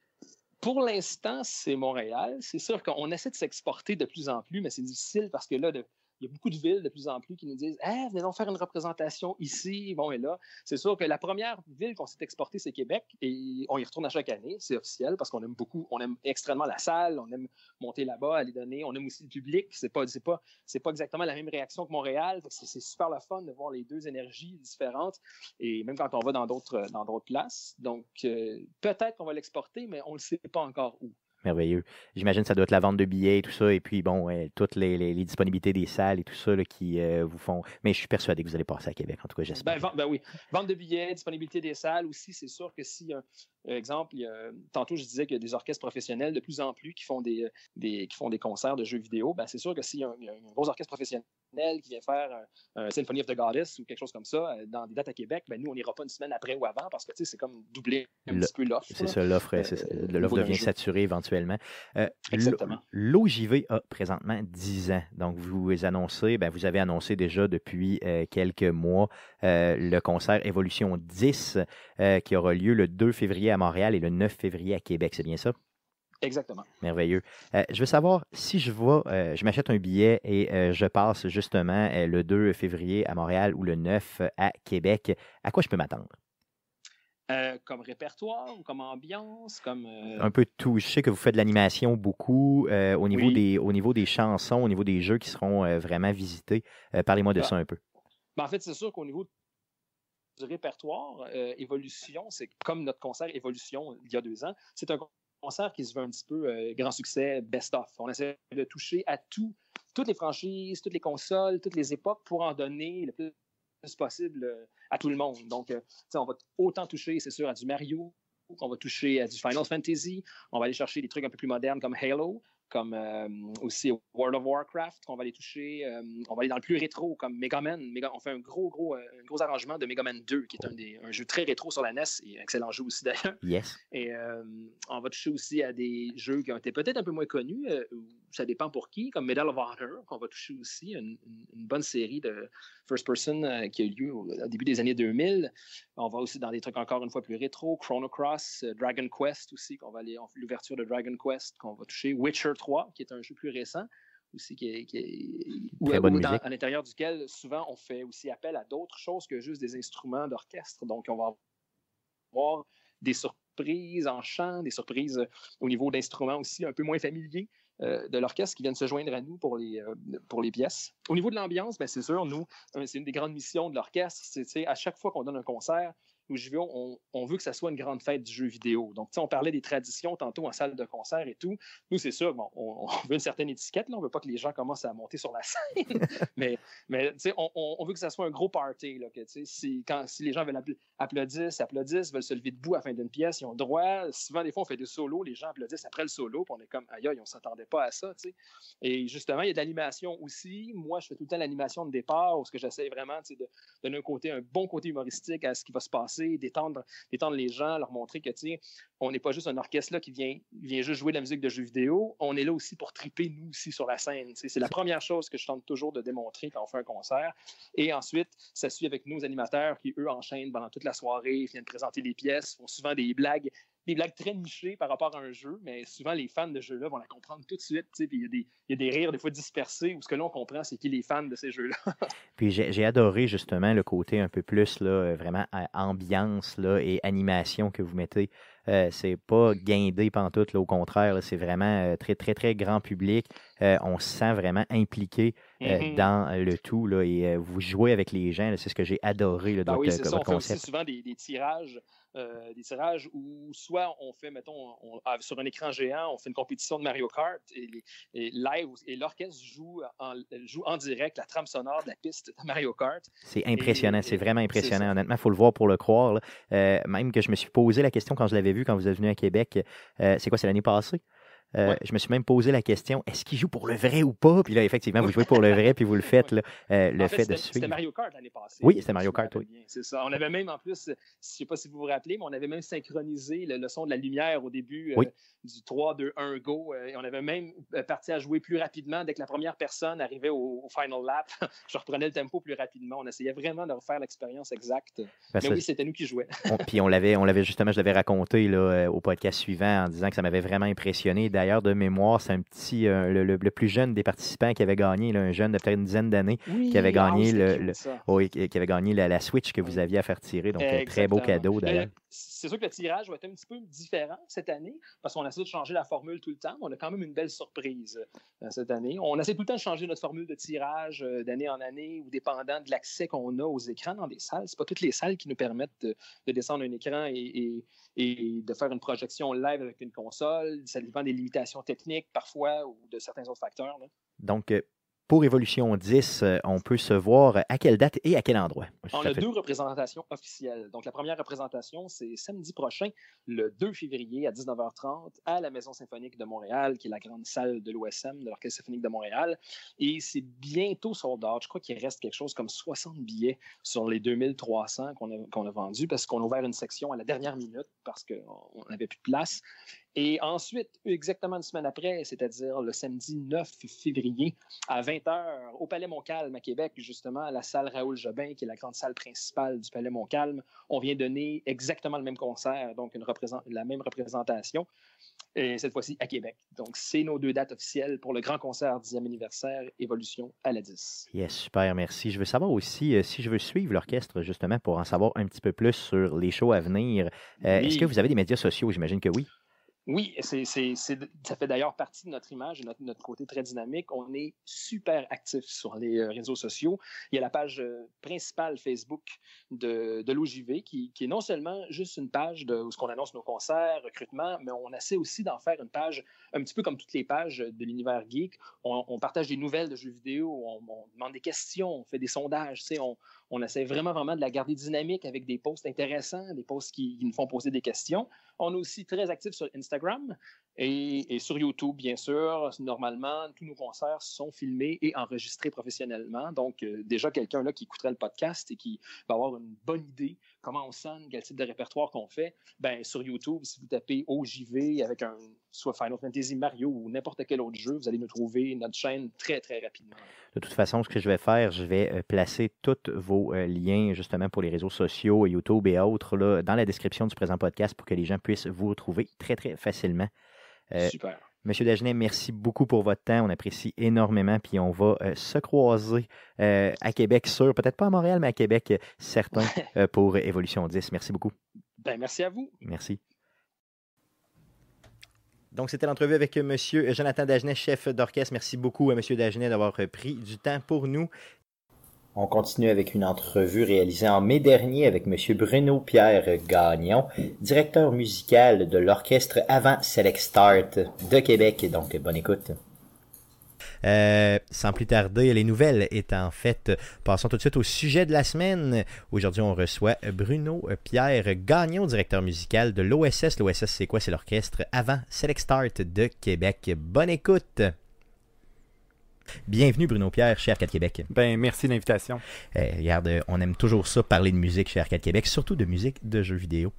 Pour l'instant, c'est Montréal. C'est sûr qu'on essaie de s'exporter de plus en plus, mais c'est difficile parce que là, il y a beaucoup de villes de plus en plus qui nous disent Eh, venez donc faire une représentation ici, bon et là. C'est sûr que la première ville qu'on s'est exportée, c'est Québec, et on y retourne à chaque année, c'est officiel, parce qu'on aime beaucoup, on aime extrêmement la salle, on aime monter là-bas, aller donner, on aime aussi le public. C'est pas, c'est pas, c'est pas exactement la même réaction que Montréal. C'est super le fun de voir les deux énergies différentes, et même quand on va dans d'autres, dans d'autres places. Donc, euh, peut-être qu'on va l'exporter, mais on ne sait pas encore où. Merveilleux. J'imagine que ça doit être la vente de billets et tout ça, et puis bon, toutes les, disponibilités des salles et tout ça qui euh, vous font. Mais je suis persuadé que vous allez passer à Québec, en tout cas, j'espère. Ben, ben oui. Vente de billets, disponibilité des salles aussi, c'est sûr que si, un exemple, tantôt je disais qu'il y a des orchestres professionnels de plus en plus qui font des, des qui font des concerts de jeux vidéo, ben c'est sûr que s'il y a un, gros orchestre professionnel qui vient faire un, Symphony of the Goddess ou quelque chose comme ça euh, dans des dates à Québec, ben nous, on n'ira pas une semaine après ou avant parce que c'est comme doubler un petit peu l'offre. C'est ça, l'offre euh, l'offre devient saturée éventuellement. Euh, Exactement. L'OJV a présentement 10 ans. Donc, vous annoncez, ben, vous avez annoncé déjà depuis quelques mois le concert Évolution 10 qui aura lieu le 2 février à Montréal et le 9 février à Québec. C'est bien ça? Exactement. Merveilleux. Euh, je veux savoir si je vois, euh, je m'achète un billet et euh, je passe justement le 2 février à Montréal ou le 9 à Québec, à quoi je peux m'attendre? comme répertoire, comme ambiance, comme... Un peu tout. Je sais que vous faites de l'animation beaucoup au, niveau des, au niveau des chansons, au niveau des jeux qui seront vraiment visités. Parlez-moi de ah. ça un peu. Ben, en fait, c'est sûr qu'au niveau du répertoire, Évolution, c'est comme notre concert Évolution il y a deux ans, c'est un concert qui se veut un petit peu euh, grand succès, best-of. On essaie de toucher à tout, toutes les franchises, toutes les consoles, toutes les époques pour en donner le plus possible euh, à tout le monde. Donc, euh, on va autant toucher, c'est sûr, à du Mario, on va toucher à du Final Fantasy, on va aller chercher des trucs un peu plus modernes comme Halo, comme euh, aussi World of Warcraft, qu'on va aller toucher. Euh, on va aller dans le plus rétro, comme Mega Man. on fait un gros, gros, euh, un gros arrangement de Mega Man 2, qui est un, des, un jeu très rétro sur la NES, et excellent jeu aussi d'ailleurs. Yes. Et on va toucher aussi à des jeux qui ont été peut-être un peu moins connus, ça dépend pour qui, comme Medal of Honor, qu'on va toucher aussi, une, bonne série de first person qui a eu lieu au, début des années 2000. On va aussi dans des trucs encore une fois plus rétro, Chrono Cross, Dragon Quest aussi, qu'on va aller, l'ouverture de Dragon Quest, qu'on va toucher, Witcher 3, qui est un jeu plus récent aussi, qui est, qui à l'intérieur duquel souvent on fait aussi appel à d'autres choses que juste des instruments d'orchestre. Donc, on va avoir des surprises en chant, des surprises au niveau d'instruments aussi un peu moins familiers. Euh, de l'orchestre qui viennent se joindre à nous pour les, euh, pour les pièces. Au niveau de l'ambiance, ben, c'est sûr, nous, c'est une des grandes missions de l'orchestre. C'est à chaque fois qu'on donne un concert, on, veut que ça soit une grande fête du jeu vidéo. Donc, on parlait des traditions tantôt en salle de concert et tout. Nous, c'est sûr, bon, on, veut une certaine étiquette, là. on veut pas que les gens commencent à monter sur la scène, mais, mais on, on, veut que ça soit un gros party. Que, si, les gens veulent applaudir, applaudissent, veulent se lever debout à la fin d'une pièce, ils ont droit. Souvent, des fois, on fait des solos, les gens applaudissent après le solo, on est comme, aïe, on s'attendait pas à ça. Et justement, il y a de l'animation aussi. Moi, je fais tout le temps l'animation de départ, ce que j'essaie vraiment de donner un côté, un bon côté humoristique à ce qui va se passer détendre, détendre les gens, leur montrer que, on n'est pas juste un orchestre là qui vient, vient juste jouer de la musique de jeux vidéo, on est là aussi pour triper, nous aussi, sur la scène. C'est la première chose que je tente toujours de démontrer quand on fait un concert. Et ensuite, ça suit avec nos animateurs qui, eux, enchaînent pendant toute la soirée, viennent présenter des pièces, font souvent des blagues des blagues très nichées par rapport à un jeu, mais souvent les fans de jeux-là vont la comprendre tout de suite. Il y, a des rires des fois dispersés où ce que l'on comprend, c'est qui les fans de ces jeux-là. puis j'ai adoré justement le côté un peu plus là, euh, vraiment ambiance là, et animation que vous mettez. Euh, c'est pas guindé pantoute, là, au contraire, c'est vraiment euh, très, très, très grand public. On se sent vraiment impliqué mm-hmm. dans le tout là, et vous jouez avec les gens. C'est ce que j'ai adoré là, ben oui, c'est ça, on fait aussi souvent des, des tirages euh, des tirages où soit on fait, mettons, sur un écran géant, on fait une compétition de Mario Kart et, live, et l'orchestre joue en, joue en direct la trame sonore de la piste de Mario Kart. C'est impressionnant, c'est vraiment impressionnant. Honnêtement, il faut le voir pour le croire. Euh, même que je me suis posé la question quand je l'avais vu, quand vous êtes venu à Québec, euh, c'est quoi, c'est l'année passée? Euh, je me suis même posé la question est-ce qu'il joue pour le vrai ou pas? Puis là, effectivement, vous jouez pour le vrai, puis vous le faites. Là, euh, le fait, de suivre. C'était Mario Kart l'année passée. Oui, c'était Mario Kart, oui. C'est ça. On avait même, en plus, je ne sais pas si vous vous rappelez, mais on avait même synchronisé le, son de la lumière au début euh, du 3, 2, 1, go. et on avait même parti à jouer plus rapidement dès que la première personne arrivait au, final lap. je reprenais le tempo plus rapidement. On essayait vraiment de refaire l'expérience exacte. mais oui, c'était nous qui jouions. puis on l'avait, on l'avait justement, je l'avais raconté là, au podcast suivant en disant que ça m'avait vraiment impressionné d'ailleurs, de mémoire, c'est un petit, le, plus jeune des participants qui avait gagné, un jeune de peut-être une dizaine d'années, qui avait gagné, le, qui avait gagné la, Switch que vous aviez à faire tirer. Donc, un très beau cadeau d'ailleurs c'est sûr que le tirage va être un petit peu différent cette année parce qu'on essaie de changer la formule tout le temps. On a quand même une belle surprise euh, cette année. On essaie tout le temps de changer notre formule de tirage euh, d'année en année ou dépendant de l'accès qu'on a aux écrans dans des salles. Ce pas toutes les salles qui nous permettent de, descendre un écran et, de faire une projection live avec une console. Ça dépend des limitations techniques parfois ou de certains autres facteurs. Donc, euh, pour Évolution 10, euh, on peut se voir à quelle date et à quel endroit? On a deux représentations officielles. Donc, la première représentation, c'est samedi prochain, le 2 février à 19h30, à la Maison symphonique de Montréal, qui est la grande salle de l'OSM, de l'Orchestre symphonique de Montréal. Et c'est bientôt sold out. Je crois qu'il reste quelque chose comme 60 billets sur les 2300 qu'on a, qu'on a vendus parce qu'on a ouvert une section à la dernière minute parce qu'on n'avait plus de place. Et ensuite, exactement une semaine après, c'est-à-dire le samedi 9 février à 20h au Palais Montcalm à Québec, justement, à la salle Raoul Jobin, qui est la grande salle principale du Palais Montcalm, on vient donner exactement le même concert, donc une la même représentation, et cette fois-ci à Québec. Donc, c'est nos deux dates officielles pour le grand concert 10e anniversaire Évolution à la 10. Yes, super, merci. Je veux savoir aussi euh, si je veux suivre l'orchestre, justement, pour en savoir un petit peu plus sur les shows à venir. Euh, est-ce que vous avez des médias sociaux? J'imagine que oui. Oui, ça fait d'ailleurs partie de notre image et notre, notre, côté très dynamique. On est super actif sur les euh, réseaux sociaux. Il y a la page euh, principale Facebook de, de l'OJV qui, est non seulement juste une page où on annonce nos concerts, recrutement, mais on essaie aussi d'en faire une page un petit peu comme toutes les pages de l'univers geek. On, partage des nouvelles de jeux vidéo, on, demande des questions, on fait des sondages. On, on essaie vraiment, vraiment de la garder dynamique avec des posts intéressants, des posts qui, nous font poser des questions. On est aussi très actifs sur Instagram et, sur YouTube, bien sûr. Normalement, tous nos concerts sont filmés et enregistrés professionnellement. Donc, euh, déjà, quelqu'un là qui écouterait le podcast et qui va avoir une bonne idée comment on sonne, quel type de répertoire qu'on fait, ben, sur YouTube, si vous tapez OJV avec un soit Final Fantasy, Mario ou n'importe quel autre jeu, vous allez nous trouver notre chaîne très, très rapidement. De toute façon, ce que je vais faire, je vais euh, placer tous vos euh, liens justement pour les réseaux sociaux, YouTube et autres là, dans la description du présent podcast pour que les gens puissent vous retrouver très, très facilement. Euh, Super. Monsieur Dagenet, merci beaucoup pour votre temps. On apprécie énormément. Puis on va euh, se croiser euh, à Québec, sûr, peut-être pas à Montréal, mais à Québec, certain, pour Évolution 10. Merci beaucoup. Ben, merci à vous. Merci. Donc, c'était l'entrevue avec Monsieur Jonathan Dagenet, chef d'orchestre. Merci beaucoup à Monsieur Dagenet d'avoir pris du temps pour nous. On continue avec une entrevue réalisée en mai dernier avec M. Bruno Pierre Gagnon, directeur musical de l'orchestre Avant Select Start de Québec. Donc, bonne écoute. Euh, sans plus tarder, les nouvelles étant faites, passons tout de suite au sujet de la semaine. Aujourd'hui, on reçoit Bruno Pierre Gagnon, directeur musical de l'OSS. L'OSS, c'est quoi? C'est l'orchestre Avant Select Start de Québec. Bonne écoute! Bienvenue Bruno Pierre chez Arcade Québec. Ben merci de l'invitation. Eh, regarde, on aime toujours ça, parler de musique chez Arcade Québec, surtout de musique de jeux vidéo.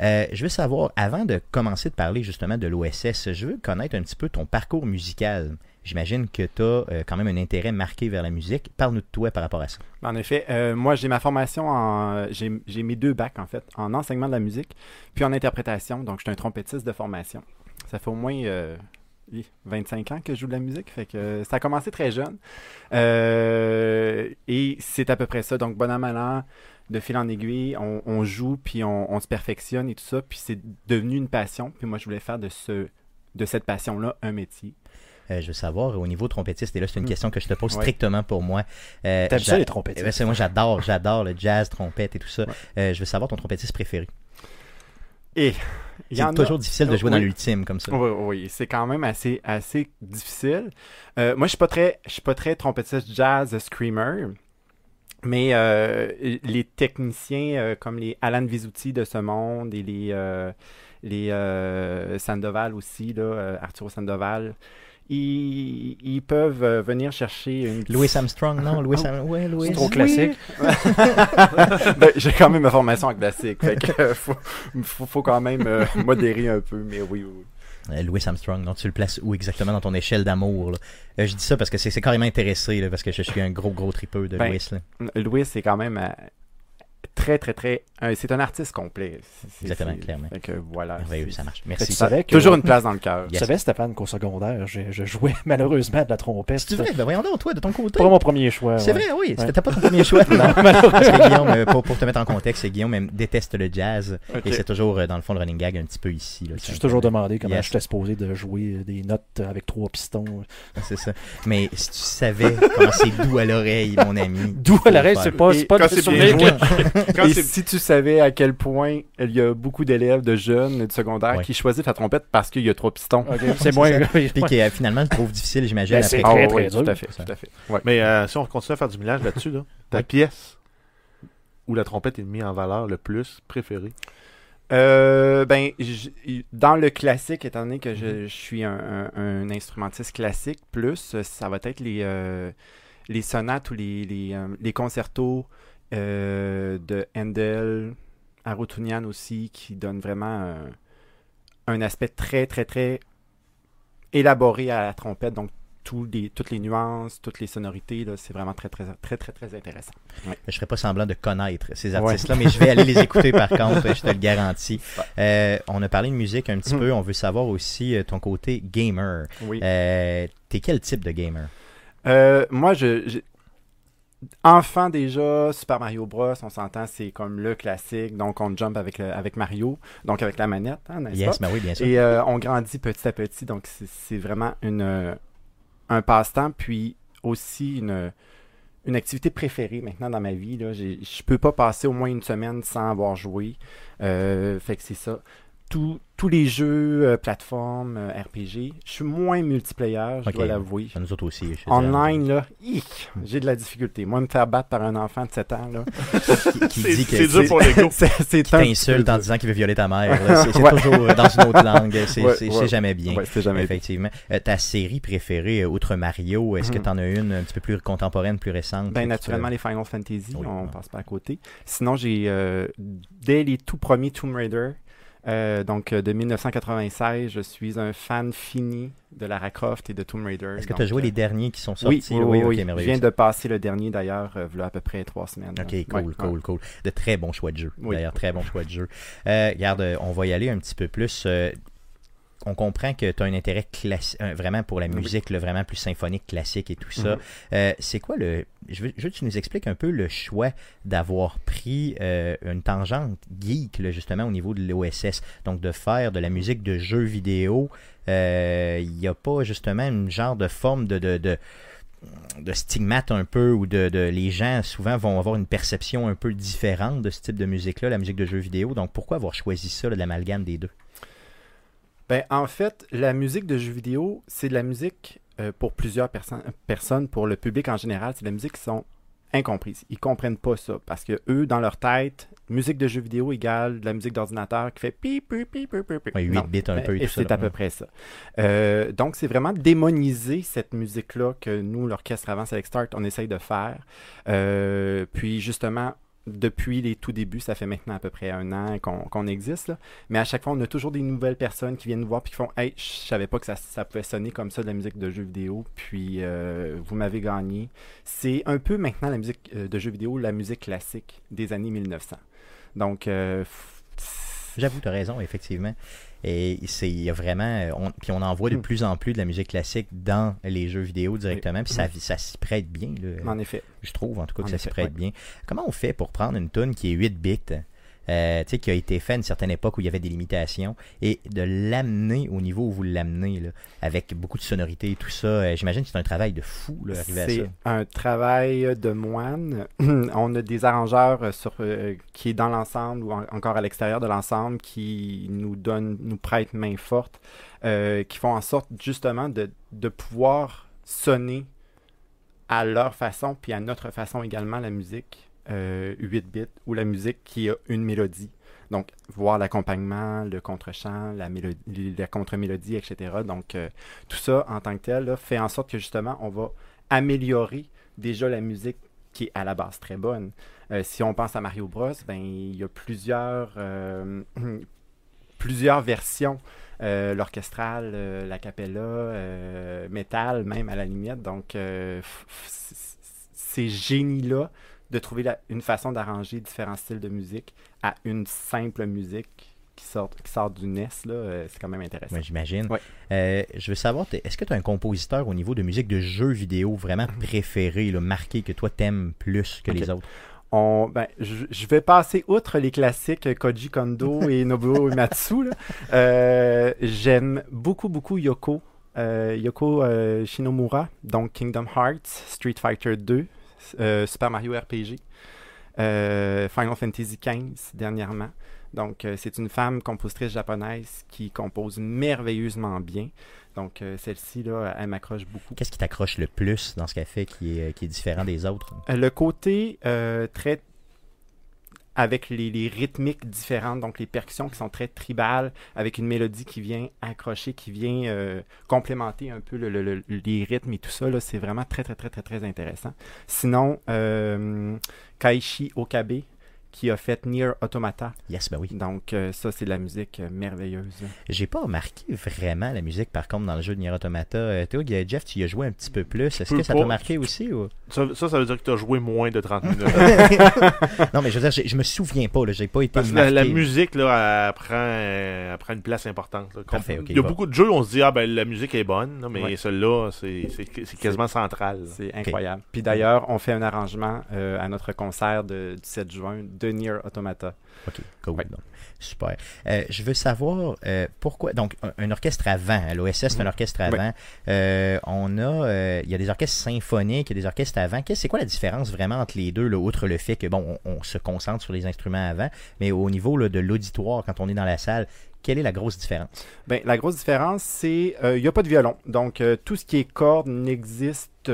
Euh, je veux savoir, avant de commencer de parler justement de l'OSS, je veux connaître un petit peu ton parcours musical. J'imagine que tu as euh, quand même un intérêt marqué vers la musique. Parle-nous de toi par rapport à ça. En effet, euh, moi j'ai ma formation en. J'ai mes deux bacs en fait, en enseignement de la musique, puis en interprétation. Donc je suis un trompettiste de formation. Ça fait au moins 25 ans que je joue de la musique, fait que ça a commencé très jeune. Euh, et c'est à peu près ça. Donc, bon an, mal de fil en aiguille, on, joue, puis on, se perfectionne et tout ça, puis c'est devenu une passion. Puis moi, je voulais faire de, ce, de cette passion-là un métier. Euh, je veux savoir, au niveau trompettiste, et là, c'est une hmm. question que je te pose strictement pour moi. Euh, T'aimes ça, les trompettistes? moi, j'adore, j'adore le jazz, trompette et tout ça. Euh, je veux savoir ton trompettiste préféré. Et c'est toujours difficile de jouer dans l'ultime comme ça. Oui, oui, c'est quand même assez, assez difficile. Euh, moi, je suis pas très, je suis pas très trompettiste jazz screamer. Mais euh, les techniciens euh, comme les Alan Visuti de ce monde et les, les Sandoval aussi, là, Arturo Sandoval, ils, peuvent euh, venir chercher une. Louis Armstrong, non? Louis, Am... ouais, Louis... C'est trop classique. ben, J'ai quand même ma formation en classique. Fait que, euh, faut, faut, quand même euh, modérer un peu, mais oui, oui. Louis Armstrong, non, tu le places où exactement dans ton échelle d'amour? je dis ça parce que c'est carrément intéressé, là, parce que je suis un gros, gros tripeux de ben, Louis. Louis, c'est quand même très, très, très. euh, c'est un artiste complet. Exactement, clairement. fait que voilà. Merveilleux, ça marche. Tu Merci. savais que, Toujours une place dans le cœur. Tu savais, Stéphane, qu'au secondaire, je, je jouais malheureusement de la trompette. C'est vrai, ben voyons donc, toi, de ton côté. Pas mon premier choix. C'est ouais. vrai, oui. Ouais. C'était pas ton premier choix. non, Parce que Guillaume, euh, pour, pour te mettre en contexte, Guillaume déteste le jazz. Et c'est toujours, euh, dans le fond, le running gag un petit peu ici. Là, Je suis toujours demandé comment Yes. j'étais supposé de jouer des notes avec trois pistons. C'est ça. Mais si tu savais comment c'est doux à l'oreille, mon ami. D'où faut à l'arrêt, le c'est pas, pas de Et si tu savais à quel point il y a beaucoup d'élèves de jeunes et de secondaire Ouais. qui choisissent la trompette parce qu'il y a trois pistons. C'est moins. Puis qui euh, finalement le trouve difficile, j'imagine. Ben, c'est. Ah très, oui, très tout à fait, tout à fait. Ouais. Mais euh, si on continue à faire du millage là-dessus, là, ta pièce où la trompette est mise en valeur le plus préférée? Euh, ben, dans le classique, étant donné que je, je suis un, un- un instrumentiste classique, plus, ça va être les, euh, les sonates ou les, les, euh, les concertos euh, de Handel, Arutunian aussi, qui donnent vraiment euh, un aspect très, très, très élaboré à la trompette. Donc, les, toutes les nuances, toutes les sonorités, c'est vraiment très, très, très, très, très intéressant. Je ferai pas semblant de connaître ces artistes-là, mais je vais aller les écouter par contre, je te le garantis. Euh, on a parlé de musique un petit Mhm. peu, on veut savoir aussi euh, ton côté gamer. Oui. Euh, T'es quel type de gamer? Euh, moi, je- Enfant déjà, Super Mario Bros, on s'entend, c'est comme le classique. Donc, on jump avec, le- avec Mario, donc avec la manette, hein, Yes, ben oui, bien sûr. Et euh, on grandit petit à petit, donc c'est- vraiment une, un passe-temps, puis aussi une, une activité préférée maintenant dans ma vie. Là. Je peux pas passer au moins une semaine sans avoir joué. Euh, fait que c'est ça. Tous- tous les jeux, euh, plateformes, euh, RPG, je suis moins multiplayer, je dois l'avouer. Nous autres aussi. je Online, là, hic, j'ai de la difficulté. Moi, me faire battre par un enfant de 7 ans, là, qui, dit que c'est dur pour l'ego. c'est t'insulte en dur. disant qu'il veut violer ta mère. là. C'est c'est Ouais. toujours euh, dans une autre langue. C'est Ouais, c'est- ouais. c'est jamais bien. Ouais, c'est jamais bien. Effectivement. Euh, ta série préférée, euh, outre Mario, est-ce que Mhm. tu en as une un petit peu plus contemporaine, plus récente? Ben, te- naturellement, les Final Fantasy, Oui, on ouais. passe pas à côté. Sinon, j'ai, euh, dès les tout premiers Tomb Raider, euh, donc euh, de 1996, je suis un fan fini de Lara Croft et de Tomb Raider. Est-ce que tu as joué euh, les derniers qui sont Oui, sortis? oui, oui, oui. ok, je viens de passer le dernier d'ailleurs, euh, voilà à peu près trois semaines. Ok, Ouais, cool, ouais. cool, cool. De très bons choix de jeu. Oui. D'ailleurs, très bons choix de jeu. Regarde, on va y aller un petit peu plus. Euh, on comprend que tu as un intérêt euh, vraiment pour la musique, le vraiment plus symphonique, classique et tout ça. Mhm. Euh, c'est quoi le. Je veux, je veux que tu nous expliques un peu le choix d'avoir pris euh, une tangente geek, là, justement, au niveau de l'OSS. Donc, de faire de la musique de jeux vidéo. Euh, Il n'y a pas, justement, une genre de forme de- de- de de stigmate un peu ou de, de- les gens souvent vont avoir une perception un peu différente de ce type de musique-là, la musique de jeux vidéo. Donc pourquoi avoir choisi ça, là, l'amalgame des deux? Ben, en fait, la musique de jeux vidéo, c'est de la musique euh, pour plusieurs perso- personnes, pour le public en général, c'est de la musique qui sont incomprises. Ils comprennent pas ça parce que eux, dans leur tête, musique de jeux vidéo égale de la musique d'ordinateur qui fait pi pi pi pi pi pi. Ouais, 8 Non. bits un Ben, peu et c'est à peu près ça. Euh, donc, c'est vraiment démoniser cette musique-là que nous, l'orchestre Avance avec Start, on essaye de faire. Euh, puis, justement, depuis les tout débuts, ça fait maintenant à peu près un an qu'on qu'on existe. là. Mais à chaque fois, on a toujours des nouvelles personnes qui viennent nous voir puis qui font Hey, je savais pas que ça, ça pouvait sonner comme ça de la musique de jeux vidéo. Puis, euh, vous m'avez gagné. C'est un peu maintenant la musique euh, de jeux vidéo, la musique classique des années 1900. Donc, euh, J'avoue, tu as raison, effectivement. Et c'est il y a vraiment. On, puis on en voit de Hmm. plus en plus de la musique classique dans les jeux vidéo directement. Puis ça, ça s'y prête bien. là. en effet. Je trouve en tout cas que En ça s'y prête ouais. bien. Comment on fait pour prendre une tune qui est 8 bits, euh, qui a été fait à une certaine époque où il y avait des limitations, et de l'amener au niveau où vous l'amenez, avec beaucoup de sonorité et tout ça? euh, J'imagine que c'est un travail de fou, là, arriver à ça. C'est un travail de moine. On a des arrangeurs euh, sur, euh, qui est dans l'ensemble ou en- encore à l'extérieur de l'ensemble qui nous donnent, nous prêtent main forte, euh, qui font en sorte justement de, de pouvoir sonner à leur façon, puis à notre façon également la musique euh, 8 bits ou la musique qui a une mélodie. Donc, voir l'accompagnement, le contre-chant, la, mélodie, la contre-mélodie, etc. Donc, euh, tout ça en tant que tel fait en sorte que justement, on va améliorer déjà la musique qui est à la base très bonne. Euh, si on pense à Mario Bros, ben il y a plusieurs euh, plusieurs versions. Euh, L'orchestral, euh, la capella, euh, métal même à la limite. Donc euh, ces génies-là de trouver la- une façon d'arranger différents styles de musique à une simple musique qui sort, qui sort du NES, là, euh, c'est quand même intéressant. Ouais, j'imagine. Euh, je veux savoir, est-ce que tu as un compositeur au niveau de musique de jeux vidéo vraiment préféré, là, marqué, que toi t'aimes plus que les autres? On, ben, je, je vais passer outre les classiques Koji Kondo et Nobuo Uematsu. Euh, J'aime beaucoup, beaucoup Yoko. Euh, Yoko euh, Shinomura, donc Kingdom Hearts, Street Fighter 2, euh, Super Mario RPG, euh, Final Fantasy XV dernièrement. Donc, euh, c'est une femme compositrice japonaise qui compose merveilleusement bien. Donc, euh, celle-ci, là, elle m'accroche beaucoup. Qu'est-ce qui t'accroche le plus dans ce qu'elle fait qui est, qui est différent des autres? Euh, Le côté euh, très avec les, rythmiques différentes, donc les percussions qui sont très tribales, avec une mélodie qui vient accrocher, qui vient euh, complémenter un peu le- le- le- les rythmes et tout ça, c'est vraiment très, très, très, très, très intéressant. Sinon, euh, Kaishi Okabe, qui a fait Nier Automata, Yes, ben oui. donc euh, ça, c'est de la musique euh, merveilleuse. J'ai pas remarqué vraiment la musique, par contre, dans le jeu de Nier Automata. Euh, toi, Guy- Jeff, tu y as joué un petit peu plus. Est-ce que ça t'a marqué aussi? Ou... Ça, ça, ça veut dire que tu as joué moins de 30 minutes. non, mais je veux dire, je me souviens pas. là, J'ai pas été Parce que la, la marqué. musique, là, elle prend, euh, elle prend une place importante. là. Comme- Parfait, ok, Il y a va. beaucoup de jeux où on se dit, ah ben la musique est bonne, là, mais Ouais. celle-là, c'est c'est- c'est quasiment central. là. C'est incroyable. Puis d'ailleurs, on fait un arrangement euh, à notre concert de- du 7 juin de Nier Automata. Ok, cool. Ouais. donc, super. Euh, je veux savoir euh, pourquoi. Donc, un, un orchestre avant. à L'OSS, c'est un Mhm. orchestre avant. Euh, on a. euh, Il y a des orchestres symphoniques, il y a des orchestres avant. C'est quoi la différence vraiment entre les deux, là, outre le fait que, bon, on, on se concentre sur les instruments avant, mais au niveau là, de l'auditoire, quand on est dans la salle, quelle est la grosse différence? Ben, la grosse différence, c'est il n'y a pas de violon. Donc, euh, tout ce qui est cordes n'existe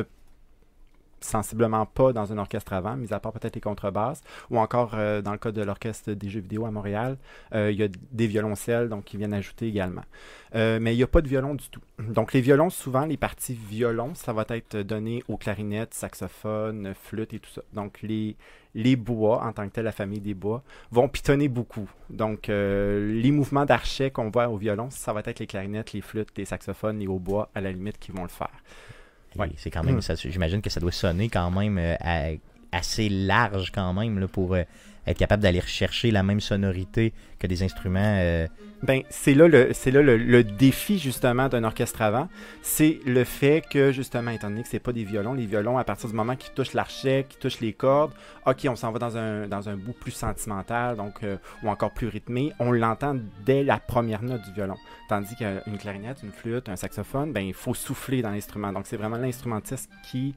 sensiblement pas dans un orchestre avant, mis à part peut-être les contrebasses, ou encore euh, dans le cas de l'orchestre des jeux vidéo à Montréal, euh, il y a des violoncelles donc qui viennent ajouter également. Euh, mais il n'y a pas de violon du tout. Donc les violons, souvent les parties violon, ça va être donné aux clarinettes, saxophones, flûtes et tout ça. Donc les les bois, en tant que tel, la famille des bois, vont pitonner beaucoup. Donc, les mouvements d'archet qu'on voit au violon, ça va être les clarinettes, les flûtes, les saxophones, les hautbois, à la limite, qui vont le faire. Ouais. C'est quand même. Ça- J'imagine que ça doit sonner quand même euh, à- assez large quand même là, pour euh, être capable d'aller rechercher la même sonorité que des instruments. euh, Ben, c'est là, le, c'est là le, défi, justement, d'un orchestre avant. C'est le fait que, justement, étant donné que c'est pas des violons, les violons, à partir du moment qu'ils touchent l'archet, qu'ils touchent les cordes, OK, on s'en va dans un, dans un bout plus sentimental, donc, euh, ou encore plus rythmé. On l'entend dès la première note du violon. Tandis qu'une clarinette, une flûte, un saxophone, ben, il faut souffler dans l'instrument. Donc, c'est vraiment l'instrumentiste qui,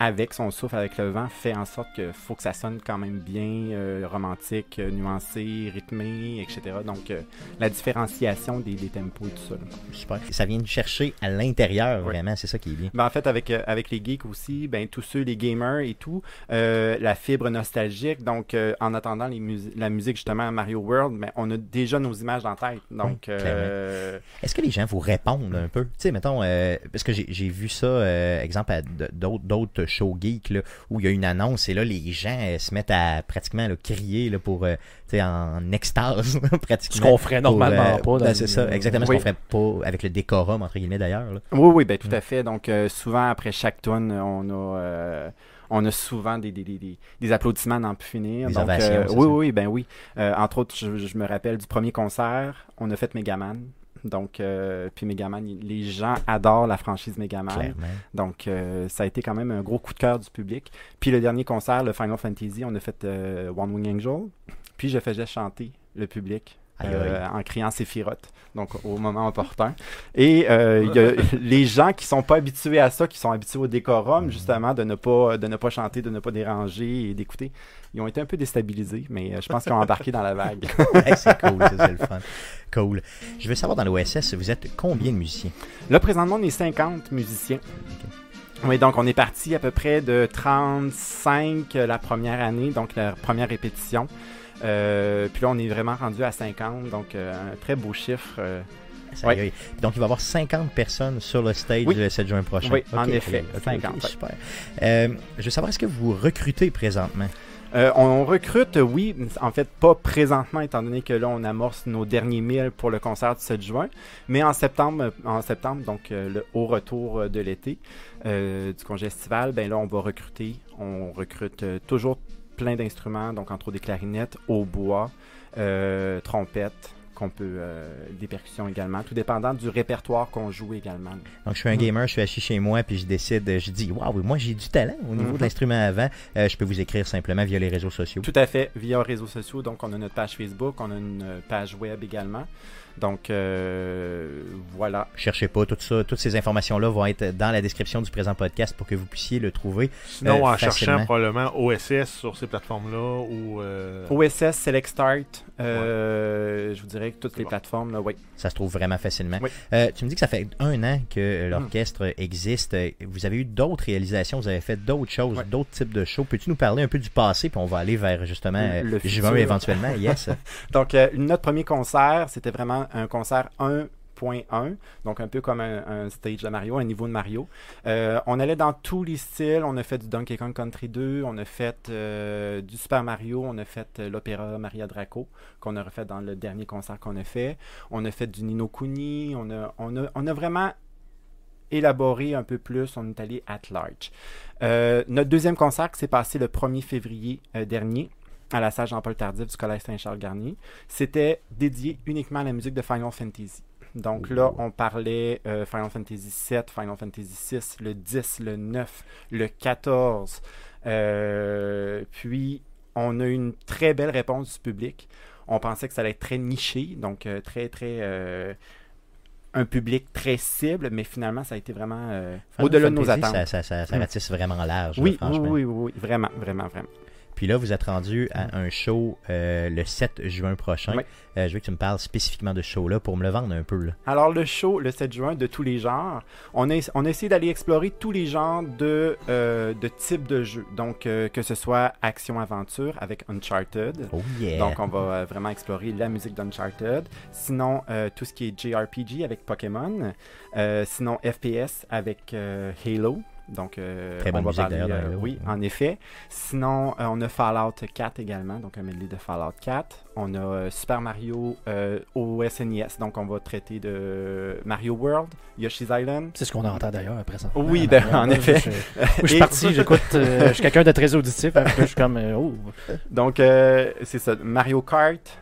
avec son souffle, avec le vent, fait en sorte que faut que ça sonne quand même bien, euh, romantique, euh, nuancé, rythmé, etc. Donc, euh, la différenciation des, des tempos et tout ça. là. super. Ça vient de chercher à l'intérieur, Ouais. vraiment, c'est ça qui est bien. Ben, en fait, avec, euh, avec les geeks aussi, ben, tous ceux, les gamers et tout, euh, la fibre nostalgique. Donc, euh, en attendant les la musique, justement, à Mario World, ben, on a déjà nos images en tête. Donc, Oui, euh, Est-ce que les gens vous répondent un peu? Tu sais, mettons, euh, parce que j'ai vu ça, euh, exemple, à d'autres shows geeks, là, où il y a une annonce et là, les gens euh, se mettent à pratiquement là, crier là, pour, euh, en extase, Ce pratiquement. qu'on ferait normalement Pour, euh, pas. ben, c'est ça, exactement ce qu'on ferait pas avec le décorum, entre guillemets, d'ailleurs. Oui, oui, ben, tout Mm. à fait. Donc, souvent, après chaque tune, on a, on a souvent des, des, des, des- des applaudissements n'en plus finir. Des Donc, euh, oui, ça. oui, ben oui. Euh, entre autres, je, je me rappelle du premier concert, on a fait Megaman. Donc, euh, puis Megaman, les gens adorent la franchise Megaman. Clairement. Donc, euh, ça a été quand même un gros coup de cœur du public. Puis le dernier concert, le Final Fantasy, on a fait euh, One Wing Angel. Puis je faisais chanter le public euh, en criant Sephiroth, donc au moment opportun. Et euh, il y a les gens qui sont pas habitués à ça, qui sont habitués au décorum, justement, de ne pas de ne pas chanter, de ne pas déranger et d'écouter, ils ont été un peu déstabilisés, mais euh, je pense qu'ils ont embarqué dans la vague. Hey, c'est cool, c'est le fun. Cool. Je veux savoir, dans l'OSS, vous êtes combien de musiciens? Là, présentement, on est 50 musiciens. Oui, donc on est parti à peu près de 35 euh, la première année, donc la première répétition. Euh, puis là, on est vraiment rendu à 50, donc euh, un très beau chiffre. euh. Ouais. Donc, il va y avoir 50 personnes sur le stage Oui. le 7 juin prochain. Oui, en effet, ok, ok, 50, ouais. super. Je veux savoir, est-ce que vous recrutez présentement? Euh, on recrute, oui, en fait pas présentement étant donné que là on amorce nos derniers milles pour le concert du 7 juin, mais en septembre, en septembre donc euh, le, au retour de l'été euh, du congé estival, ben là on va recruter, on recrute toujours plein d'instruments, donc entre autres des clarinettes, hautbois, euh, trompettes, qu'on peut euh, des percussions également, tout dépendant du répertoire qu'on joue également. Donc, je suis un Mhm. gamer, je suis assis chez moi, puis je décide, je dis, waouh, moi j'ai du talent au niveau de l'instrument avant. Euh, je peux vous écrire simplement via les réseaux sociaux. Tout à fait, via réseaux sociaux. Donc, on a notre page Facebook, on a une page web également. Donc, euh, voilà. Cherchez pas tout ça, toutes ces informations-là vont être dans la description du présent podcast pour que vous puissiez le trouver. Sinon, Euh, en facilement. cherchant probablement OSS sur ces plateformes-là ou. euh, OSS, Select Start, euh, je vous dirais que toutes les bon. plateformes, là, oui. Ça se trouve vraiment facilement. Oui. Euh, tu me dis que ça fait un an que euh, l'orchestre existe. Vous avez eu d'autres réalisations, vous avez fait d'autres choses, Ouais. d'autres types de shows. Peux-tu nous parler un peu du passé, puis on va aller vers justement euh, Le juin futur. éventuellement, yes. Donc, euh, notre premier concert, c'était vraiment un concert 1.1, donc un peu comme un, stage de Mario, un niveau de Mario. Euh, on allait dans tous les styles. On a fait du Donkey Kong Country 2, on a fait euh, du Super Mario, on a fait euh, l'opéra Maria Draco, qu'on a refait dans le dernier concert qu'on a fait. On a fait du Nino Kuni, on a, vraiment élaboré un peu plus, on est allé at large. Notre deuxième concert s'est passé le 1er février dernier à la salle Jean-Paul Tardif du Collège Saint-Charles-Garnier, c'était dédié uniquement à la musique de Final Fantasy. Donc là, on parlait euh, Final Fantasy 7, Final Fantasy 6, le 10, le 9, le 14. Euh, puis, on a eu une très belle réponse du public. On pensait que ça allait être très niché, donc euh, très, très... un public très cible, mais finalement, ça a été vraiment euh, au-delà de nos attentes. Ça, ça, ça, ça Mm. ratisse vraiment large, là, Oui, oui, franchement. oui, oui, oui, vraiment, vraiment, vraiment. Puis là, vous êtes rendu à un show euh, le 7 juin prochain. Oui. Euh, je veux que tu me parles spécifiquement de ce show-là pour me le vendre un peu. Là. Alors, le show, le 7 juin, de tous les genres, on a, on a essayé d'aller explorer tous les genres de, euh, de types de jeux. Donc, que ce soit action-aventure avec Uncharted. Oh yeah! Donc, on va vraiment explorer la musique d'Uncharted. Sinon, tout ce qui est JRPG avec Pokémon. Sinon, FPS avec Halo. Donc, euh, Très bonne on va musique, parler, euh, oui, Ouais. en effet. Sinon, euh, on a Fallout 4 également, donc un medley de Fallout 4. On a Super Mario au SNES, donc on va traiter de Mario World, Yoshi's Island. C'est ce qu'on entend d'ailleurs après ça. Oui, de- en effet. Je, suis parti, j'écoute. je suis quelqu'un de très auditif. hein, puis là, je suis comme. oh. Donc, c'est ça. Mario Kart,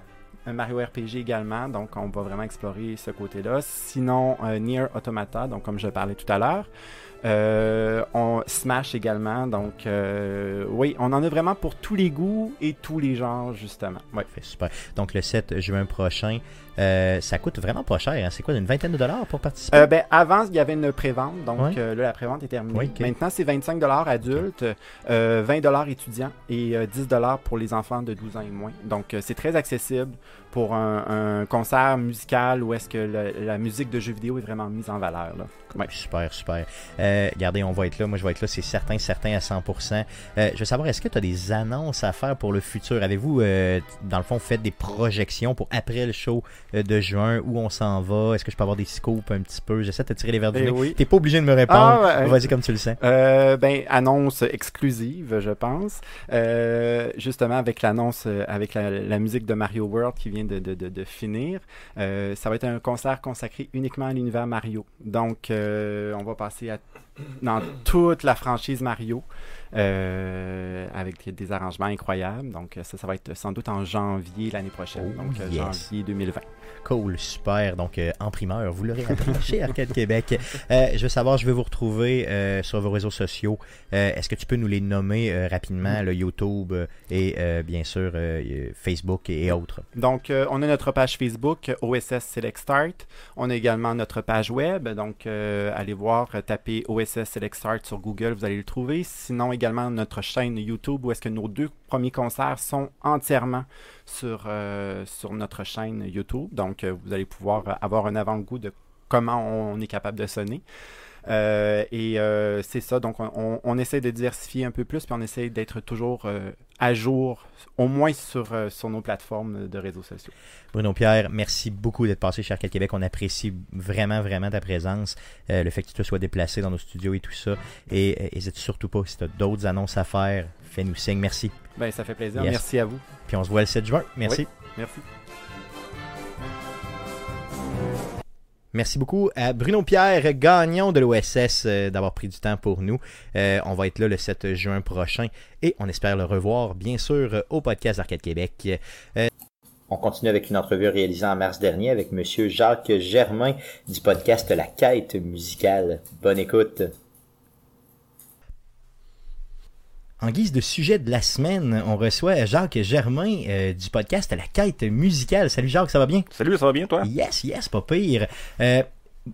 Mario RPG également. Donc, on va vraiment explorer ce côté-là. Sinon, Nier Automata, donc comme je parlais tout à l'heure. Euh, on Smash également. Donc, euh, oui, on en a vraiment pour tous les goûts et tous les genres, justement. Ouais. Super. Donc le 7 juin prochain, euh, ça coûte vraiment pas cher. hein. C'est quoi, une vingtaine de dollars pour participer? Euh, ben, avant, il y avait une prévente, donc Ouais. euh, là, la prévente est terminée. Maintenant, c'est 25 adultes, euh, 20 étudiants et euh, 10 pour les enfants de 12 ans et moins. Donc, c'est très accessible pour un, un concert musical où est-ce que la, la musique de jeux vidéo est vraiment mise en valeur. Là. Ouais. Super, super. Regardez, on va être là. Moi, je vais être là, c'est certain, certain à 100%. Euh, je veux savoir, est-ce que tu as des annonces à faire pour le futur? Avez-vous, dans le fond, fait des projections pour après le show de juin, où on s'en va? Est-ce que je peux avoir des scoops un petit peu? J'essaie de te tirer les verres du Eh nez. oui. T'es pas obligé de me répondre. Ah, ouais. Vas-y comme tu le sens. Euh, ben, annonce exclusive, je pense. Euh, justement, avec l'annonce, euh, avec la, la musique de Mario World qui vient de, de, de, de finir, euh, ça va être un concert consacré uniquement à l'univers Mario. Donc, euh, on va passer à, dans toute la franchise Mario. Euh, avec des, arrangements incroyables. Donc, ça, ça va être sans doute en janvier l'année prochaine. Oh, donc, euh, yes. janvier 2020. Cool, super. Donc, euh, en primeur, vous l'aurez appris chez Arcade Québec. Euh, je veux savoir, je vais vous retrouver euh, sur vos réseaux sociaux. Euh, Est-ce que tu peux nous les nommer euh, rapidement, le YouTube euh, et euh, bien sûr euh, Facebook et, et autres? Donc, euh, on a notre page Facebook, OSS Select Start. On a également notre page web. Donc, euh, allez voir, euh, tapez OSS Select Start sur Google, vous allez le trouver. Sinon, également notre chaîne YouTube où est-ce que nos deux premiers concerts sont entièrement sur, euh, sur notre chaîne YouTube. Donc, euh, vous allez pouvoir avoir un avant-goût de comment on est capable de sonner. Euh, et euh, c'est ça, donc on, on- essaie de diversifier un peu plus, puis on essaie d'être toujours euh, à jour, au moins sur, sur nos plateformes de réseaux sociaux. Bruno Pierre, merci beaucoup d'être passé chez Arcade Québec. On apprécie vraiment, vraiment ta présence, euh, le fait que tu te sois déplacé dans nos studios et tout ça. Et n'hésite surtout pas, si tu as d'autres annonces à faire, fais-nous signe. Merci. Ben, ça fait plaisir. Yes. Merci à vous. Puis on se voit le 7 juin. Merci. Merci. Merci beaucoup à Bruno Pierre Gagnon de l'OSS euh, d'avoir pris du temps pour nous. Euh, on va être là le 7 juin prochain et on espère le revoir, bien sûr, euh, au podcast Arcade Québec. On continue avec une entrevue réalisée en mars dernier avec Monsieur Jacques Germain du podcast La Quête musicale. Bonne écoute. En guise de sujet de la semaine, on reçoit Jacques Germain euh, du podcast La Quête musicale. Salut Jacques, ça va bien? Salut, ça va bien toi? Yes, yes, pas pire. Euh,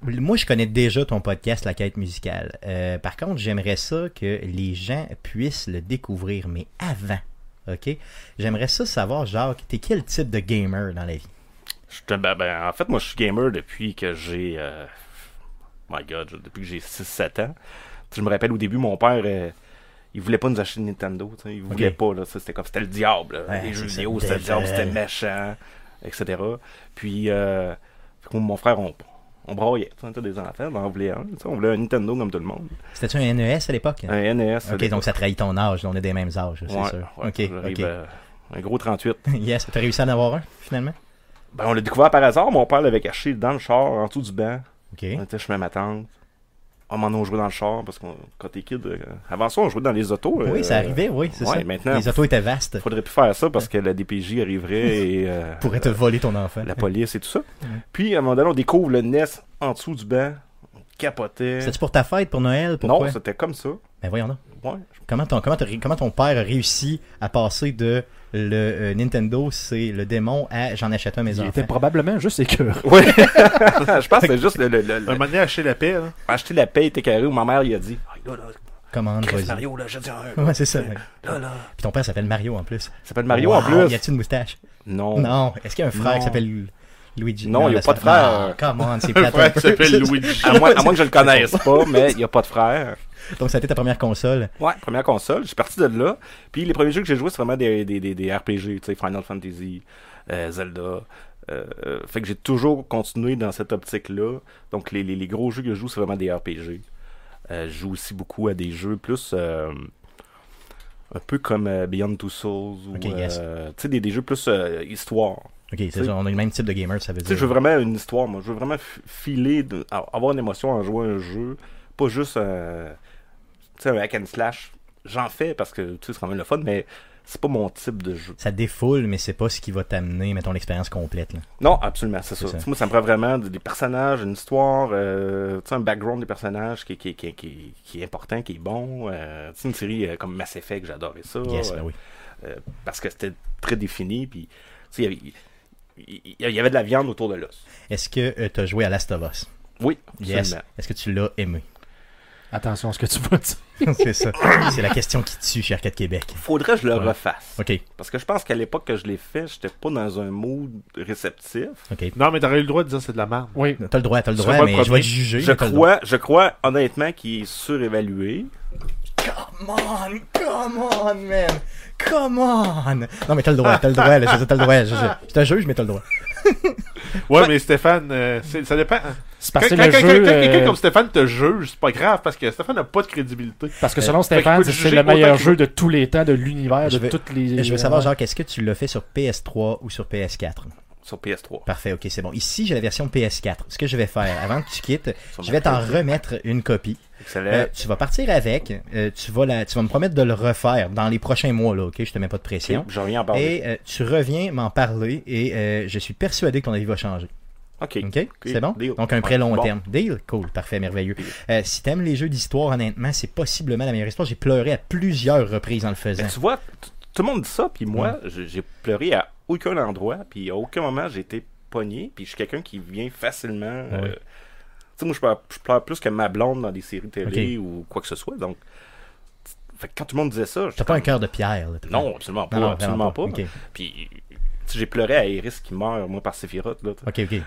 moi, je connais déjà ton podcast La Quête musicale. Euh, par contre, j'aimerais ça que les gens puissent le découvrir, mais avant. OK? J'aimerais ça savoir, Jacques, t'es quel type de gamer dans la vie? Je ben, ben, en fait, moi, je suis gamer depuis que j'ai. My God, depuis que j'ai 6-7 ans. Je me rappelle au début, mon père, euh, il voulait pas nous acheter de Nintendo. tu sais, Il voulait Ok. pas. Là, c'était comme c'était le diable. là. Ouais, les jeux vidéo, c'était le diable, c'était méchant, etc. Puis, euh, mon frère, on, on braillait. tu On des enfants, on en voulait un. On voulait un Nintendo comme tout le monde. C'était-tu un NES à l'époque? Un NES. Ok, donc ça trahit ton âge. On est des mêmes âges, c'est Ouais, sûr. ouais, ok, euh, un gros 38. Yes, t'as réussi à en avoir un, finalement? Ben, on l'a découvert par hasard. Mon père l'avait caché dans le char, en dessous du banc. Ok. On était chez ma tante. On m'en a joué dans le char parce que quand t'es kid, euh, avant ça, on jouait dans les autos. Oui, euh, ça arrivait, oui, c'est ouais, ça. maintenant, Les autos étaient vastes. Faudrait plus faire ça parce que la DPJ arriverait et euh, Pourrait te voler ton enfant. la police et tout ça. Puis à un moment donné, on découvre le NES en dessous du banc. On capotait. C'était-tu pour ta fête, pour Noël? Pourquoi? Non, c'était comme ça. Ben voyons donc. Ouais. Comment ton, comment, comment ton père a réussi à passer de le euh, Nintendo, c'est le démon, à j'en achète un mes Il enfants? était probablement juste écœuré. Ouais. Je pense que c'est juste le, le- le- Un le- moment donné, acheter la paix, là. acheter la paix était carré où ma mère il a dit Ah, là, là, Commande, Chris. Mario, là, j'ai dit un. Ouais, c'est ça. Là, là. Puis ton père s'appelle Mario en plus. Ça s'appelle Mario en plus. Y a-tu une moustache? Non. Non. Est-ce qu'il y a un frère Non. qui s'appelle Luigi? Non, y a là, pas de frère. Come on, c'est plate frère peu. qui s'appelle Luigi. À moins, à moins que je le connaisse pas, mais il n'y a pas de frère. Donc ça a été ta première console? Ouais, première console. J'ai parti de là. Puis les premiers jeux que j'ai joués, c'est vraiment des, des, des, des RPG, tu sais, Final Fantasy, euh, Zelda. Euh, euh, fait que j'ai toujours continué dans cette optique-là. Donc les, les, les gros jeux que je joue, c'est vraiment des RPG. Euh, je joue aussi beaucoup à des jeux plus euh, un peu comme Beyond Two Souls ou Ok, yes. euh, tu sais des, des jeux plus euh, histoire. Ok, c'est ça. On a le même type de gamer, ça veut Tu sais, dire. je veux vraiment une histoire, moi. Je veux vraiment filer, de- avoir une émotion en jouant à un jeu. Pas juste un, tu sais, un hack and slash. J'en fais parce que tu sais, c'est quand même le fun, mais c'est pas mon type de jeu. Ça défoule, mais c'est pas ce qui va t'amener, mettons, l'expérience complète. Là. Non, absolument, c'est ça. Moi, ça me prend vraiment des personnages, une histoire, euh, un background des personnages qui, qui, qui, qui, qui est important, qui est bon. Euh, tu sais, une série euh, comme Mass Effect, j'adorais ça. Yes, euh, ben oui. euh, parce que c'était très défini, puis tu sais, il y avait- de la viande autour de l'os. Est-ce que tu as joué à Last of Us? Oui, Yes. Est-ce que tu l'as aimé? Attention à ce que tu vas dire. c'est ça. C'est la question qui tue chez Arcade Québec. Faudrait que je le Ouais. refasse. Ok, Parce que je pense qu'à l'époque que je l'ai fait, j'étais pas dans un mood réceptif. ok. Non, mais t'aurais eu le droit de dire que c'est de la merde. Oui. T'as le droit, t'as le droit, mais le je vais juger. Je crois, je crois honnêtement qu'il est surévalué. Come on, come on, man. Come on. Non, mais t'as le droit, t'as le droit. Là, je t'as le droit. Je, je, je te juge, mais t'as le droit. Ouais, mais Stéphane, euh, c'est- ça dépend. C'est Quand, parce que quand- le quand- jeu, quand quelqu'un euh, comme Stéphane te juge, c'est pas grave parce que Stéphane n'a pas de crédibilité. parce que Euh, selon Stéphane, c'est le meilleur jeu de tous les temps de l'univers, Je de toutes les. Je veux savoir, Ouais. Jacques, est-ce que tu l'as fait sur PS3 ou sur PS4? Sur PS3. Parfait, ok, c'est bon. Ici, j'ai la version PS4. Ce que je vais faire, avant que tu quittes, je vais t'en remettre une copie. Euh, tu vas partir avec. euh, tu, vas la, tu vas me promettre de le refaire dans les prochains mois, là, ok? Je te mets pas de pression. Je reviens en parler. Et euh, tu reviens m'en parler et je suis persuadé que ton avis va changer. Ok. OK? C'est bon? Deal. Donc, un Ouais, long bon. terme. Deal? Cool. Parfait, merveilleux. Euh, si t'aimes les jeux d'histoire, honnêtement, c'est possiblement la meilleure histoire. J'ai pleuré à plusieurs reprises en le faisant. Ben, tu vois, tout le monde dit ça, puis moi, j'ai j'ai pleuré à aucun endroit, puis à aucun moment j'ai été pogné, puis je suis quelqu'un qui vient facilement. Ouais. Sais, moi, je pleure, plus que ma blonde dans des séries télé ou quoi que ce soit, donc. Fait que quand tout le monde disait ça, T'as pas un cœur de pierre, là. Non, absolument pas. Non, non, absolument pas. Puis, tu sais, j'ai pleuré à Iris qui meurt, moi, par Sephiroth, là. ok. ok.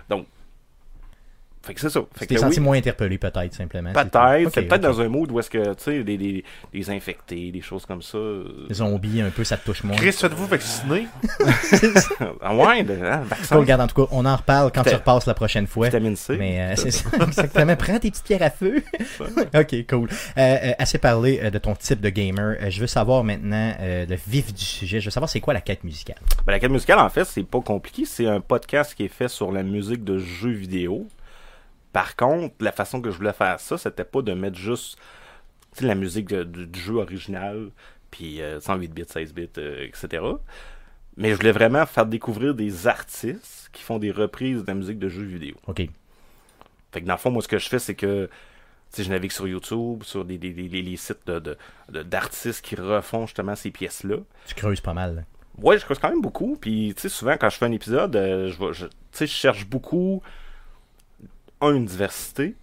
Fait que c'est ça. Fait Tu que oui, senti moins interpellé, peut-être, simplement. Peut-être. Ok, c'est peut-être dans un mood où est-ce que, tu sais, des, des, des infectés, des choses comme ça. euh, Les zombies, un peu, ça te touche moins. Chris, faites-vous vacciner? ah ouais, de, hein, Cool, regarde, en tout cas, on en reparle quand tu repasses la prochaine fois. vitamine C. Mais euh, c'est ça, exactement. Prends tes petites pierres à feu. ok, cool. Euh, euh, assez parlé euh, de ton type de gamer. Euh, je veux savoir maintenant euh, le vif du sujet. Je veux savoir c'est quoi la quête musicale? Ben, la quête musicale, en fait, c'est pas compliqué. C'est un podcast qui est fait sur la musique de jeux vidéo. Par contre, la façon que je voulais faire ça, c'était pas de mettre juste la musique de- du, du jeu original, puis euh, 108 bits, 16 bits, euh, etc. Mais je voulais vraiment faire découvrir des artistes qui font des reprises de la musique de jeux vidéo. Ok. Fait que dans le fond, moi, ce que je fais, c'est que je navigue sur YouTube, sur des, des, des- les, sites de- d'artistes qui refont justement ces pièces-là. Tu creuses pas mal. là. Ouais, je creuse quand même beaucoup. Puis, tu sais, souvent, quand je fais un épisode, euh, je, je cherche beaucoup, un, une diversité.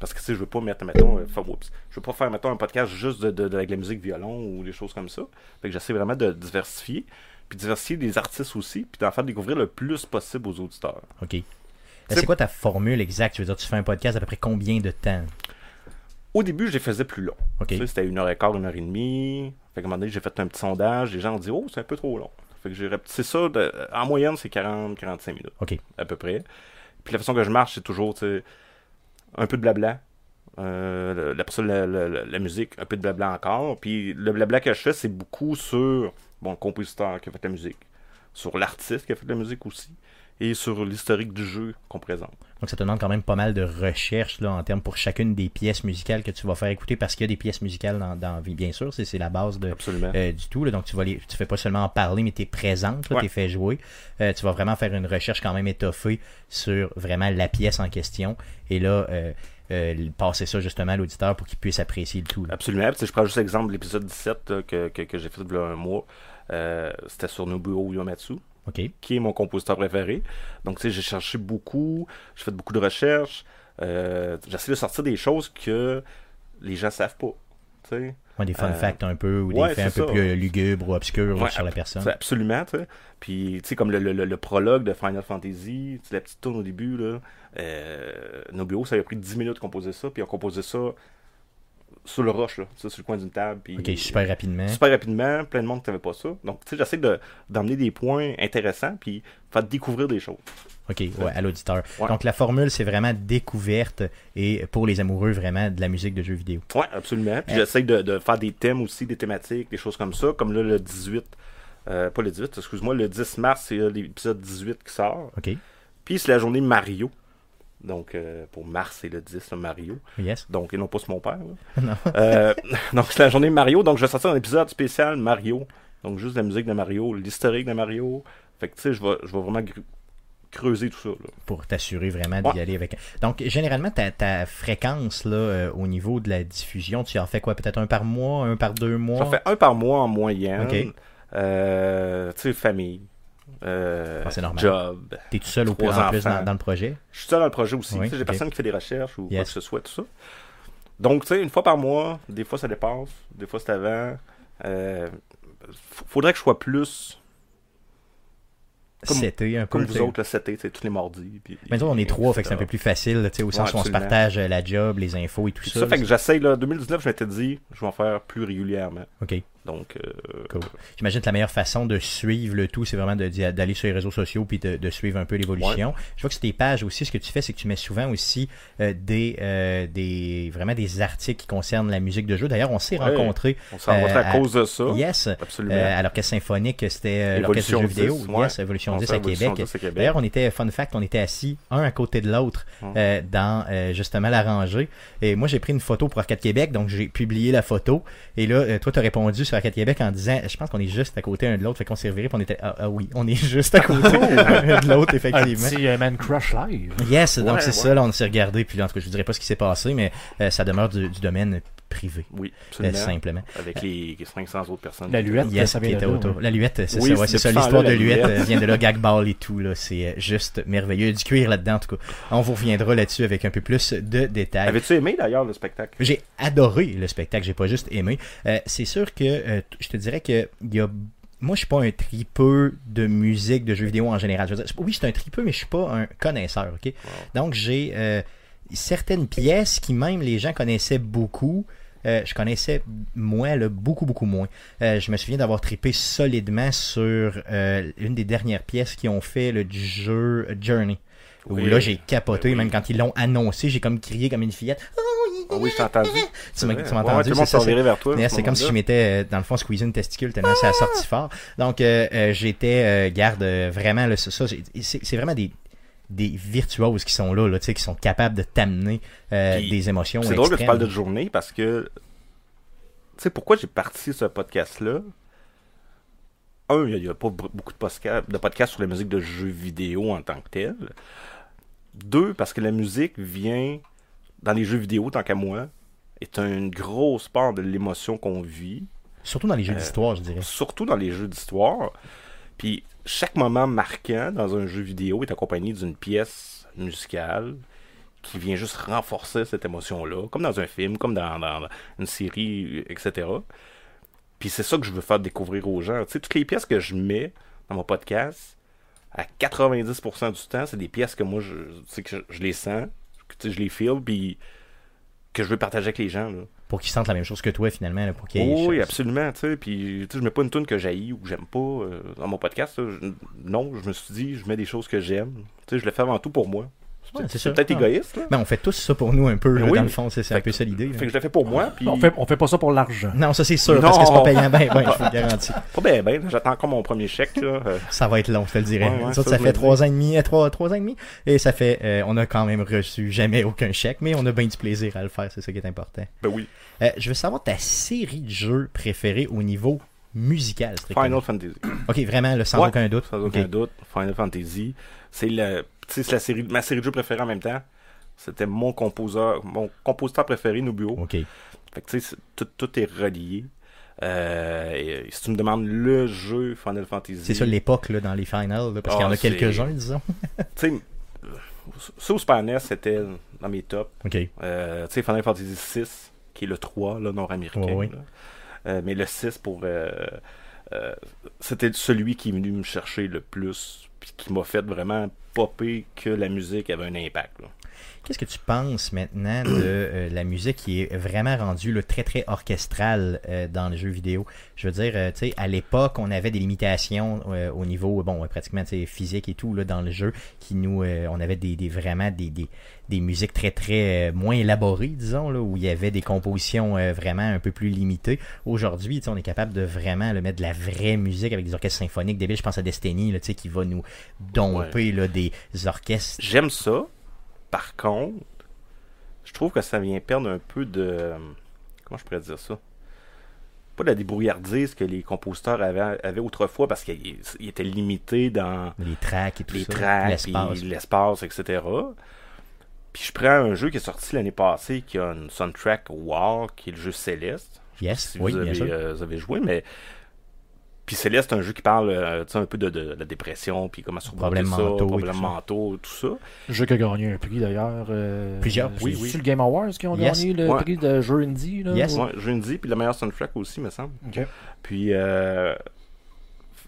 Parce que, tu sais, je veux pas mettre, mettons, euh, fa- je veux pas faire, mettons, un podcast juste de, de, de- la musique violon ou des choses comme ça. Fait que j'essaie vraiment de diversifier. Puis diversifier des artistes aussi. Puis d'en faire découvrir le plus possible aux auditeurs. Ok. Euh, C'est- C'est quoi ta formule exacte? Je veux dire, tu fais un podcast à peu près combien de temps? Au début, je les faisais plus long. Ok. Tu sais, c'était une heure et quart, une heure et demie. Fait qu'à un moment donné, j'ai fait un petit sondage. Les gens ont dit, oh, c'est un peu trop long. Fait que j'ai repetissé ça. de- en moyenne, c'est 40-45 minutes. Ok. À peu près. Puis la façon que je marche, c'est toujours, un peu de blabla. Euh, la musique, un peu de blabla encore. Puis le blabla que je fais, c'est beaucoup sur bon, le compositeur qui a fait la musique, sur l'artiste qui a fait la musique aussi, et sur l'historique du jeu qu'on présente. Donc ça te demande quand même pas mal de recherche là, en termes pour chacune des pièces musicales que tu vas faire écouter parce qu'il y a des pièces musicales dans, dans bien sûr, c'est la base de, euh, du tout. là. donc tu vas les, tu fais pas seulement en parler, mais tu es présente, tu es fait jouer. Euh, tu vas vraiment faire une recherche quand même étoffée sur vraiment la pièce en question. Et là, euh, passer ça justement à l'auditeur pour qu'il puisse apprécier le tout. là. Absolument. Puis, je prends juste l'exemple de l'épisode 17 là, que, que, que j'ai fait il y a un mois. C'était sur Nobuo Uematsu. Qui est mon compositeur préféré. Donc, tu sais, j'ai cherché beaucoup, j'ai fait beaucoup de recherches, euh, j'essaie de sortir des choses que les gens savent pas. Tu sais, Ouais, des fun Euh, facts un peu ou des ouais, faits un peu plus lugubres ou obscurs Ouais, sur la personne. Absolument, tu sais. Puis, tu sais, comme le, le, le- prologue de Final Fantasy, tu sais, la petite tourne au début, là, euh, Nobuo, ça a pris 10 minutes de composer ça, puis on composé ça sur le roche, là, sur le coin d'une table. Puis, Ok, super rapidement. super rapidement, plein de monde qui n'avait pas ça. Donc, tu sais, j'essaie de- d'emmener des points intéressants, puis faire découvrir des choses. OK, ouais, à l'auditeur. Ouais. Donc la formule, c'est vraiment découverte et pour les amoureux vraiment de la musique de jeux vidéo. Ouais, absolument. Puis Euh, j'essaie de, de faire des thèmes aussi, des thématiques, des choses comme ça. Comme là, le 18, euh, pas le 18, excuse-moi, le 10 mars, c'est euh, l'épisode 18 qui sort. OK? Puis c'est la journée Mario. Donc, euh, pour mars, c'est le 10, le Mario. Yes? Donc, et non pas sur mon père. Non. Euh, donc, c'est la journée Mario. Donc, je vais sortir un épisode spécial Mario. Donc, juste la musique de Mario, l'historique de Mario. Fait que, tu sais, je vais, je vais vraiment creuser tout ça. Là. Pour t'assurer vraiment d'y Ouais. aller avec. Donc, généralement, ta, ta fréquence là, euh, au niveau de la diffusion, tu en fais quoi? Peut-être un par mois, un par deux mois? J'en fais un par mois en moyenne. Ok. Tu sais, famille. Euh, Ah, c'est normal. Job. T'es tout seul au plus, en plus dans, dans le projet? Je suis seul dans le projet aussi. Oui, J'ai personne qui fait des recherches ou quoi Yes. que ce soit, tout ça. Donc, tu sais, une fois par mois, des fois ça dépasse, des fois c'est avant. Euh, faudrait que je sois plus Comme- C'était un peu. comme vous autres, le 7 tu sais, tous les mardis. Puis, Mais nous, on est trois, fait que c'est un peu plus facile, au sens où on se partage euh, la job, les infos et tout ça. ça fait que j'essaye, là, 2019, je m'étais dit, je vais en faire plus régulièrement. OK. Donc, euh, Cool. J'imagine que la meilleure façon de suivre le tout, c'est vraiment d'aller sur les réseaux sociaux puis de, de suivre un peu l'évolution. Je vois que sur tes pages aussi, ce que tu fais, c'est que tu mets souvent aussi euh, des, euh, des vraiment des articles qui concernent la musique de jeu. D'ailleurs, on s'est Ouais. rencontrés. on s'est rencontrés à cause de ça. Yes. Absolument. À l'orchestre symphonique, c'était l'orchestre de jeux vidéo. 10, ouais. Yes, Evolution On 10 s'est à Évolution Québec. 10 à Québec. D'ailleurs, on était, fun fact, on était assis un à côté de l'autre Hum. dans justement la rangée. Et moi, j'ai pris une photo pour Arcade Québec, donc j'ai publié la photo. Et là, toi, tu as répondu sur Arcade Québec en disant, je pense qu'on est juste à côté un de l'autre, fait qu'on s'est reviré, puis on était, ah, ah oui, on est juste à côté un de l'autre, Un effectivement. petit euh, Man Crush Live. Yes, donc c'est ouais. ça, là, on s'est regardé, puis là, en tout cas, je vous dirai pas ce qui s'est passé, mais euh, ça demeure du, du domaine privé, Oui, euh, absolument. simplement. Avec les 500 autres personnes. La luette, Yes, ça qui vient était de là, autour. ouais. La luette, c'est Oui, ça, ouais, c'est ça. L'histoire de luette luette. euh, vient de là, gag ball et tout, là. C'est euh, juste merveilleux. Du cuir là-dedans, en tout cas. On vous reviendra là-dessus avec un peu plus de détails. Avais-tu aimé d'ailleurs le spectacle? J'ai adoré le spectacle, j'ai pas juste aimé. Euh, c'est sûr que euh, je te dirais que il y a moi, je suis pas un tripeux de musique, de jeux vidéo en général. Je veux dire, oui, je suis un tripeux, mais je suis pas un connaisseur, ok? Donc, j'ai euh, certaines pièces qui même les gens connaissaient beaucoup. Euh, je connaissais moi là, beaucoup beaucoup moins. Euh, je me souviens d'avoir tripé solidement sur euh, une des dernières pièces qui ont fait le jeu Journey. Où là j'ai capoté, Ben oui. même quand ils l'ont annoncé, j'ai comme crié comme une fillette. Ah oui, je t'ai entendu. Tu m'as Ouais, ouais, entendu, monde c'est vers toi. ce c'est comme si je m'étais, euh, dans le fond, squeezé une testicule tellement ça a sorti fort. Donc, j'étais, garde, vraiment, là, ça, c'est vraiment des, des virtuoses qui sont là, là qui sont capables de t'amener euh, des émotions C'est drôle que tu parles de journée parce que. Tu sais, pourquoi j'ai parti ce podcast-là? Un, il n'y a, pas beaucoup de, posca- de podcasts sur la musique de jeux vidéo en tant que tel. Deux, parce que la musique vient, dans les jeux vidéo, tant qu'à moi, est une grosse part de l'émotion qu'on vit. Surtout dans les jeux Euh, d'histoire, je dirais. surtout dans les jeux d'histoire. Puis chaque moment marquant dans un jeu vidéo est accompagné d'une pièce musicale qui vient juste renforcer cette émotion-là, comme dans un film, comme dans, une série, etc. Puis c'est ça que je veux faire découvrir aux gens. Tu sais, toutes les pièces que je mets dans mon podcast, à 90% du temps, c'est des pièces que moi, je, que je, les sens, je les feel, puis que je veux partager avec les gens. Là. Pour qu'ils sentent la même chose que toi, finalement, là, pour Oh oui, absolument, tu sais, puis tu sais, je mets pas une tune que j'haïs ou que j'aime pas euh, dans mon podcast, là. Je- non, je me suis dit, je mets des choses que j'aime, tu sais, je le fais avant tout pour moi. C'est peut-être égoïste, là. Ben, on fait tous ça pour nous un peu, là, Oui. dans le fond, c'est un peu ça l'idée. Fait que je le fais pour moi, puis On fait, on fait pas ça pour l'argent. Non, ça c'est sûr, Non. parce que c'est pas payant, ben, ben, je vous le garantis. pas bien, ben, j'attends encore mon premier chèque, là. euh, Ça va être long, je te le dirais. Ouais, ouais, Nous ça, fait trois ans et demi, euh, trois, trois ans et demi, et ça fait, euh, on a quand même reçu jamais aucun chèque, mais on a bien du plaisir à le faire, c'est ça qui est important. ben oui, Euh, je veux savoir ta série de jeux préférée au niveau musical. strictement. Final Fantasy. Ok, vraiment, là, sans Ouais, aucun doute. Sans aucun doute, Final Fantasy. C'est sais, c'est la série, ma série de jeux préférée en même temps. C'était mon composeur, mon compositeur préféré, Nubio. Ok. Fait que tu sais, c'est- tout, tout est relié. Euh, et si tu me demandes le jeu Final Fantasy. C'est ça l'époque dans les finals, là, parce qu'il y en Ah, a c'est- quelques-uns, disons. Tu sais, ça au Super NES, c'était dans mes tops. Ok. Euh, tu sais, Final Fantasy 6, qui est le 3, là, nord-américain. Euh, mais le 6, pour. c'était celui qui est venu me chercher le plus, puis qui m'a fait vraiment que la musique avait un impact. là. Qu'est-ce que tu penses maintenant de euh, la musique qui est vraiment rendue très très orchestrale euh, dans les jeux vidéo? Je veux dire, euh, tu sais, à l'époque, on avait des limitations au niveau, bon, pratiquement tu sais, physique et tout là, dans le jeu, qui nous, on avait des, des- vraiment des, des, des musiques très très moins élaborées, disons, là, où il y avait des compositions vraiment un peu plus limitées. Aujourd'hui, tu sais, on est capable de vraiment le mettre de la vraie musique avec des orchestres symphoniques débiles. Je pense à Destiny, tu sais, qui va nous domper là, des orchestres. J'aime ça. Par contre, je trouve que ça vient perdre un peu de. Comment je pourrais dire ça? Pas de la débrouillardise que les compositeurs avaient, avaient autrefois parce qu'ils ils étaient limités dans Les tracks et tout les ça. tracks, l'espace. etc. Puis je prends un jeu qui est sorti l'année passée qui a une soundtrack wow, qui est le jeu Céleste. Je sais pas Yes, si oui, vous, bien sûr. euh, vous avez joué, mais. Puis Céleste, c'est un jeu qui parle euh, tu sais, un peu de, de- de la dépression, puis comment surmonter Problèmes ça, mentaux et problèmes tout ça. mentaux, tout ça. Jeu qui a gagné un prix d'ailleurs. euh, Plusieurs, oui, oui. C'est le Game Awards qui ont Yes. gagné le Ouais. prix de jeu indie. Là, Yes. ou- Ouais, jeu indie, puis la meilleure soundtrack aussi, me semble. Ok. Puis, euh,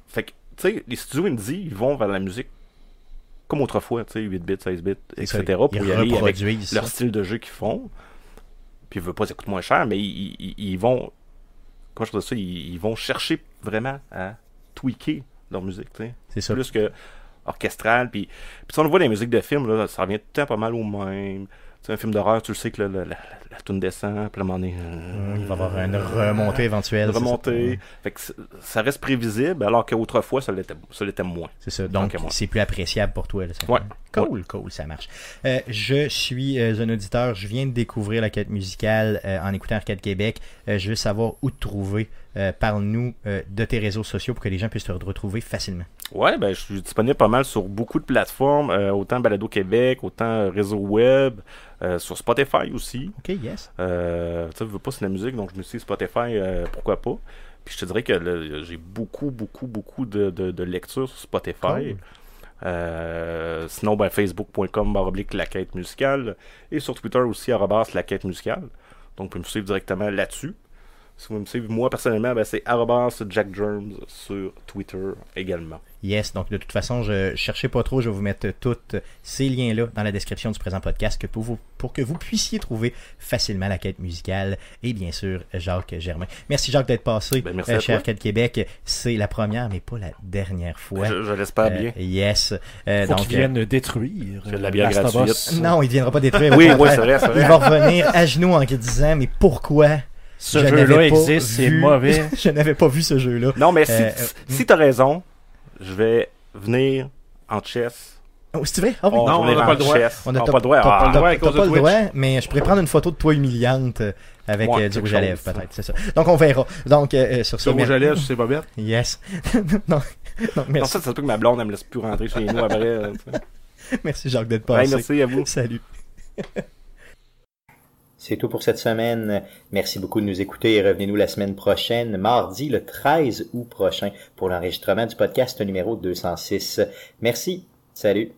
fait que, tu sais, les studios indie, ils vont vers la musique comme autrefois, tu sais, 8 bits, 16 bits, etc. ça, pour ils y aller avec leur style de jeu qu'ils font. Puis ils veulent pas ça coûte moins cher, mais ils, ils- ils vont. Je dis ça ils, ils vont chercher vraiment à tweaker leur musique, tu sais. C'est ça. Plus que orchestral. Puis, puis si on le voit dans les musiques de films, là, ça revient tout le temps pas mal au même. Tu sais, un film d'horreur, tu le sais que là, la, la, toune descend, puis à un moment donné, euh, Il va y avoir une remontée éventuelle. une ça. remontée. Fait que c- ça reste prévisible, alors qu'autrefois, ça l'était ça moins. C'est ça. Donc, c'est plus appréciable pour toi. Là, ça. Ouais. Cool, cool, ça marche. Euh, je suis euh, un auditeur. Je viens de découvrir la quête musicale euh, en écoutant Arcade Québec. Je veux savoir où te trouver. Parle-nous de tes réseaux sociaux pour que les gens puissent te retrouver facilement. Ouais, ben, je suis disponible pas mal sur beaucoup de plateformes, autant Balado Québec, autant réseau web, euh, sur Spotify aussi. OK, yes. Euh, tu sais, je veux pas c'est la musique, donc je me suis dit Spotify, euh, pourquoi pas. Puis je te dirais que j'ai beaucoup, beaucoup, beaucoup de, de, de lectures sur Spotify. Cool. Sinon, ben, facebook.com la quête musicale. Et sur Twitter aussi, arrobas la quête musicale. Donc, vous pouvez me suivre directement là-dessus. Si vous me suivez, moi personnellement, ben, c'est arrobas Jack Germs sur Twitter également. Yes, donc de toute façon, je cherchez pas trop, je vais vous mettre tous ces liens-là dans la description du présent podcast que pour, vous, pour que vous puissiez trouver facilement la quête musicale et bien sûr Jacques Germain. Merci Jacques d'être passé, Ben, merci euh, cher. Quête Québec. C'est la première, mais pas la dernière fois. Je, je l'espère Euh, bien. yes. Euh, Faut donc, qu'ils viennent détruire. C'est de la bière gratuite. Us. non, il ne viendra pas détruire. Oui, oui, c'est vrai, c'est vrai. Il va revenir à genoux en disant Mais pourquoi Ce je jeu-là pas existe, c'est mauvais. Je n'avais pas vu ce jeu-là. Non, mais si, Euh, si- euh, si t'as raison, je vais venir en chess. Oh, c'est vrai? Ah oui. Non, on n'a en pas le droit. On a t'as- pas le droit. Ah, pas le droit, à t'as cause de pas le Twitch. droit, mais je pourrais prendre une photo de toi humiliante euh, avec euh, du rouge à lèvres, peut-être, c'est ça. Donc on verra. Donc euh, sur ce, Sur rouge à lèvres, c'est Bobette. Yes. non, non, Non, merci, ça, ça peut que ma blonde, elle me laisse plus rentrer chez nous après. merci Jacques d'être passé. merci à vous. Salut. C'est tout pour cette semaine. Merci beaucoup de nous écouter et revenez-nous la semaine prochaine, mardi le 13 août prochain, pour l'enregistrement du podcast numéro 206. Merci. Salut.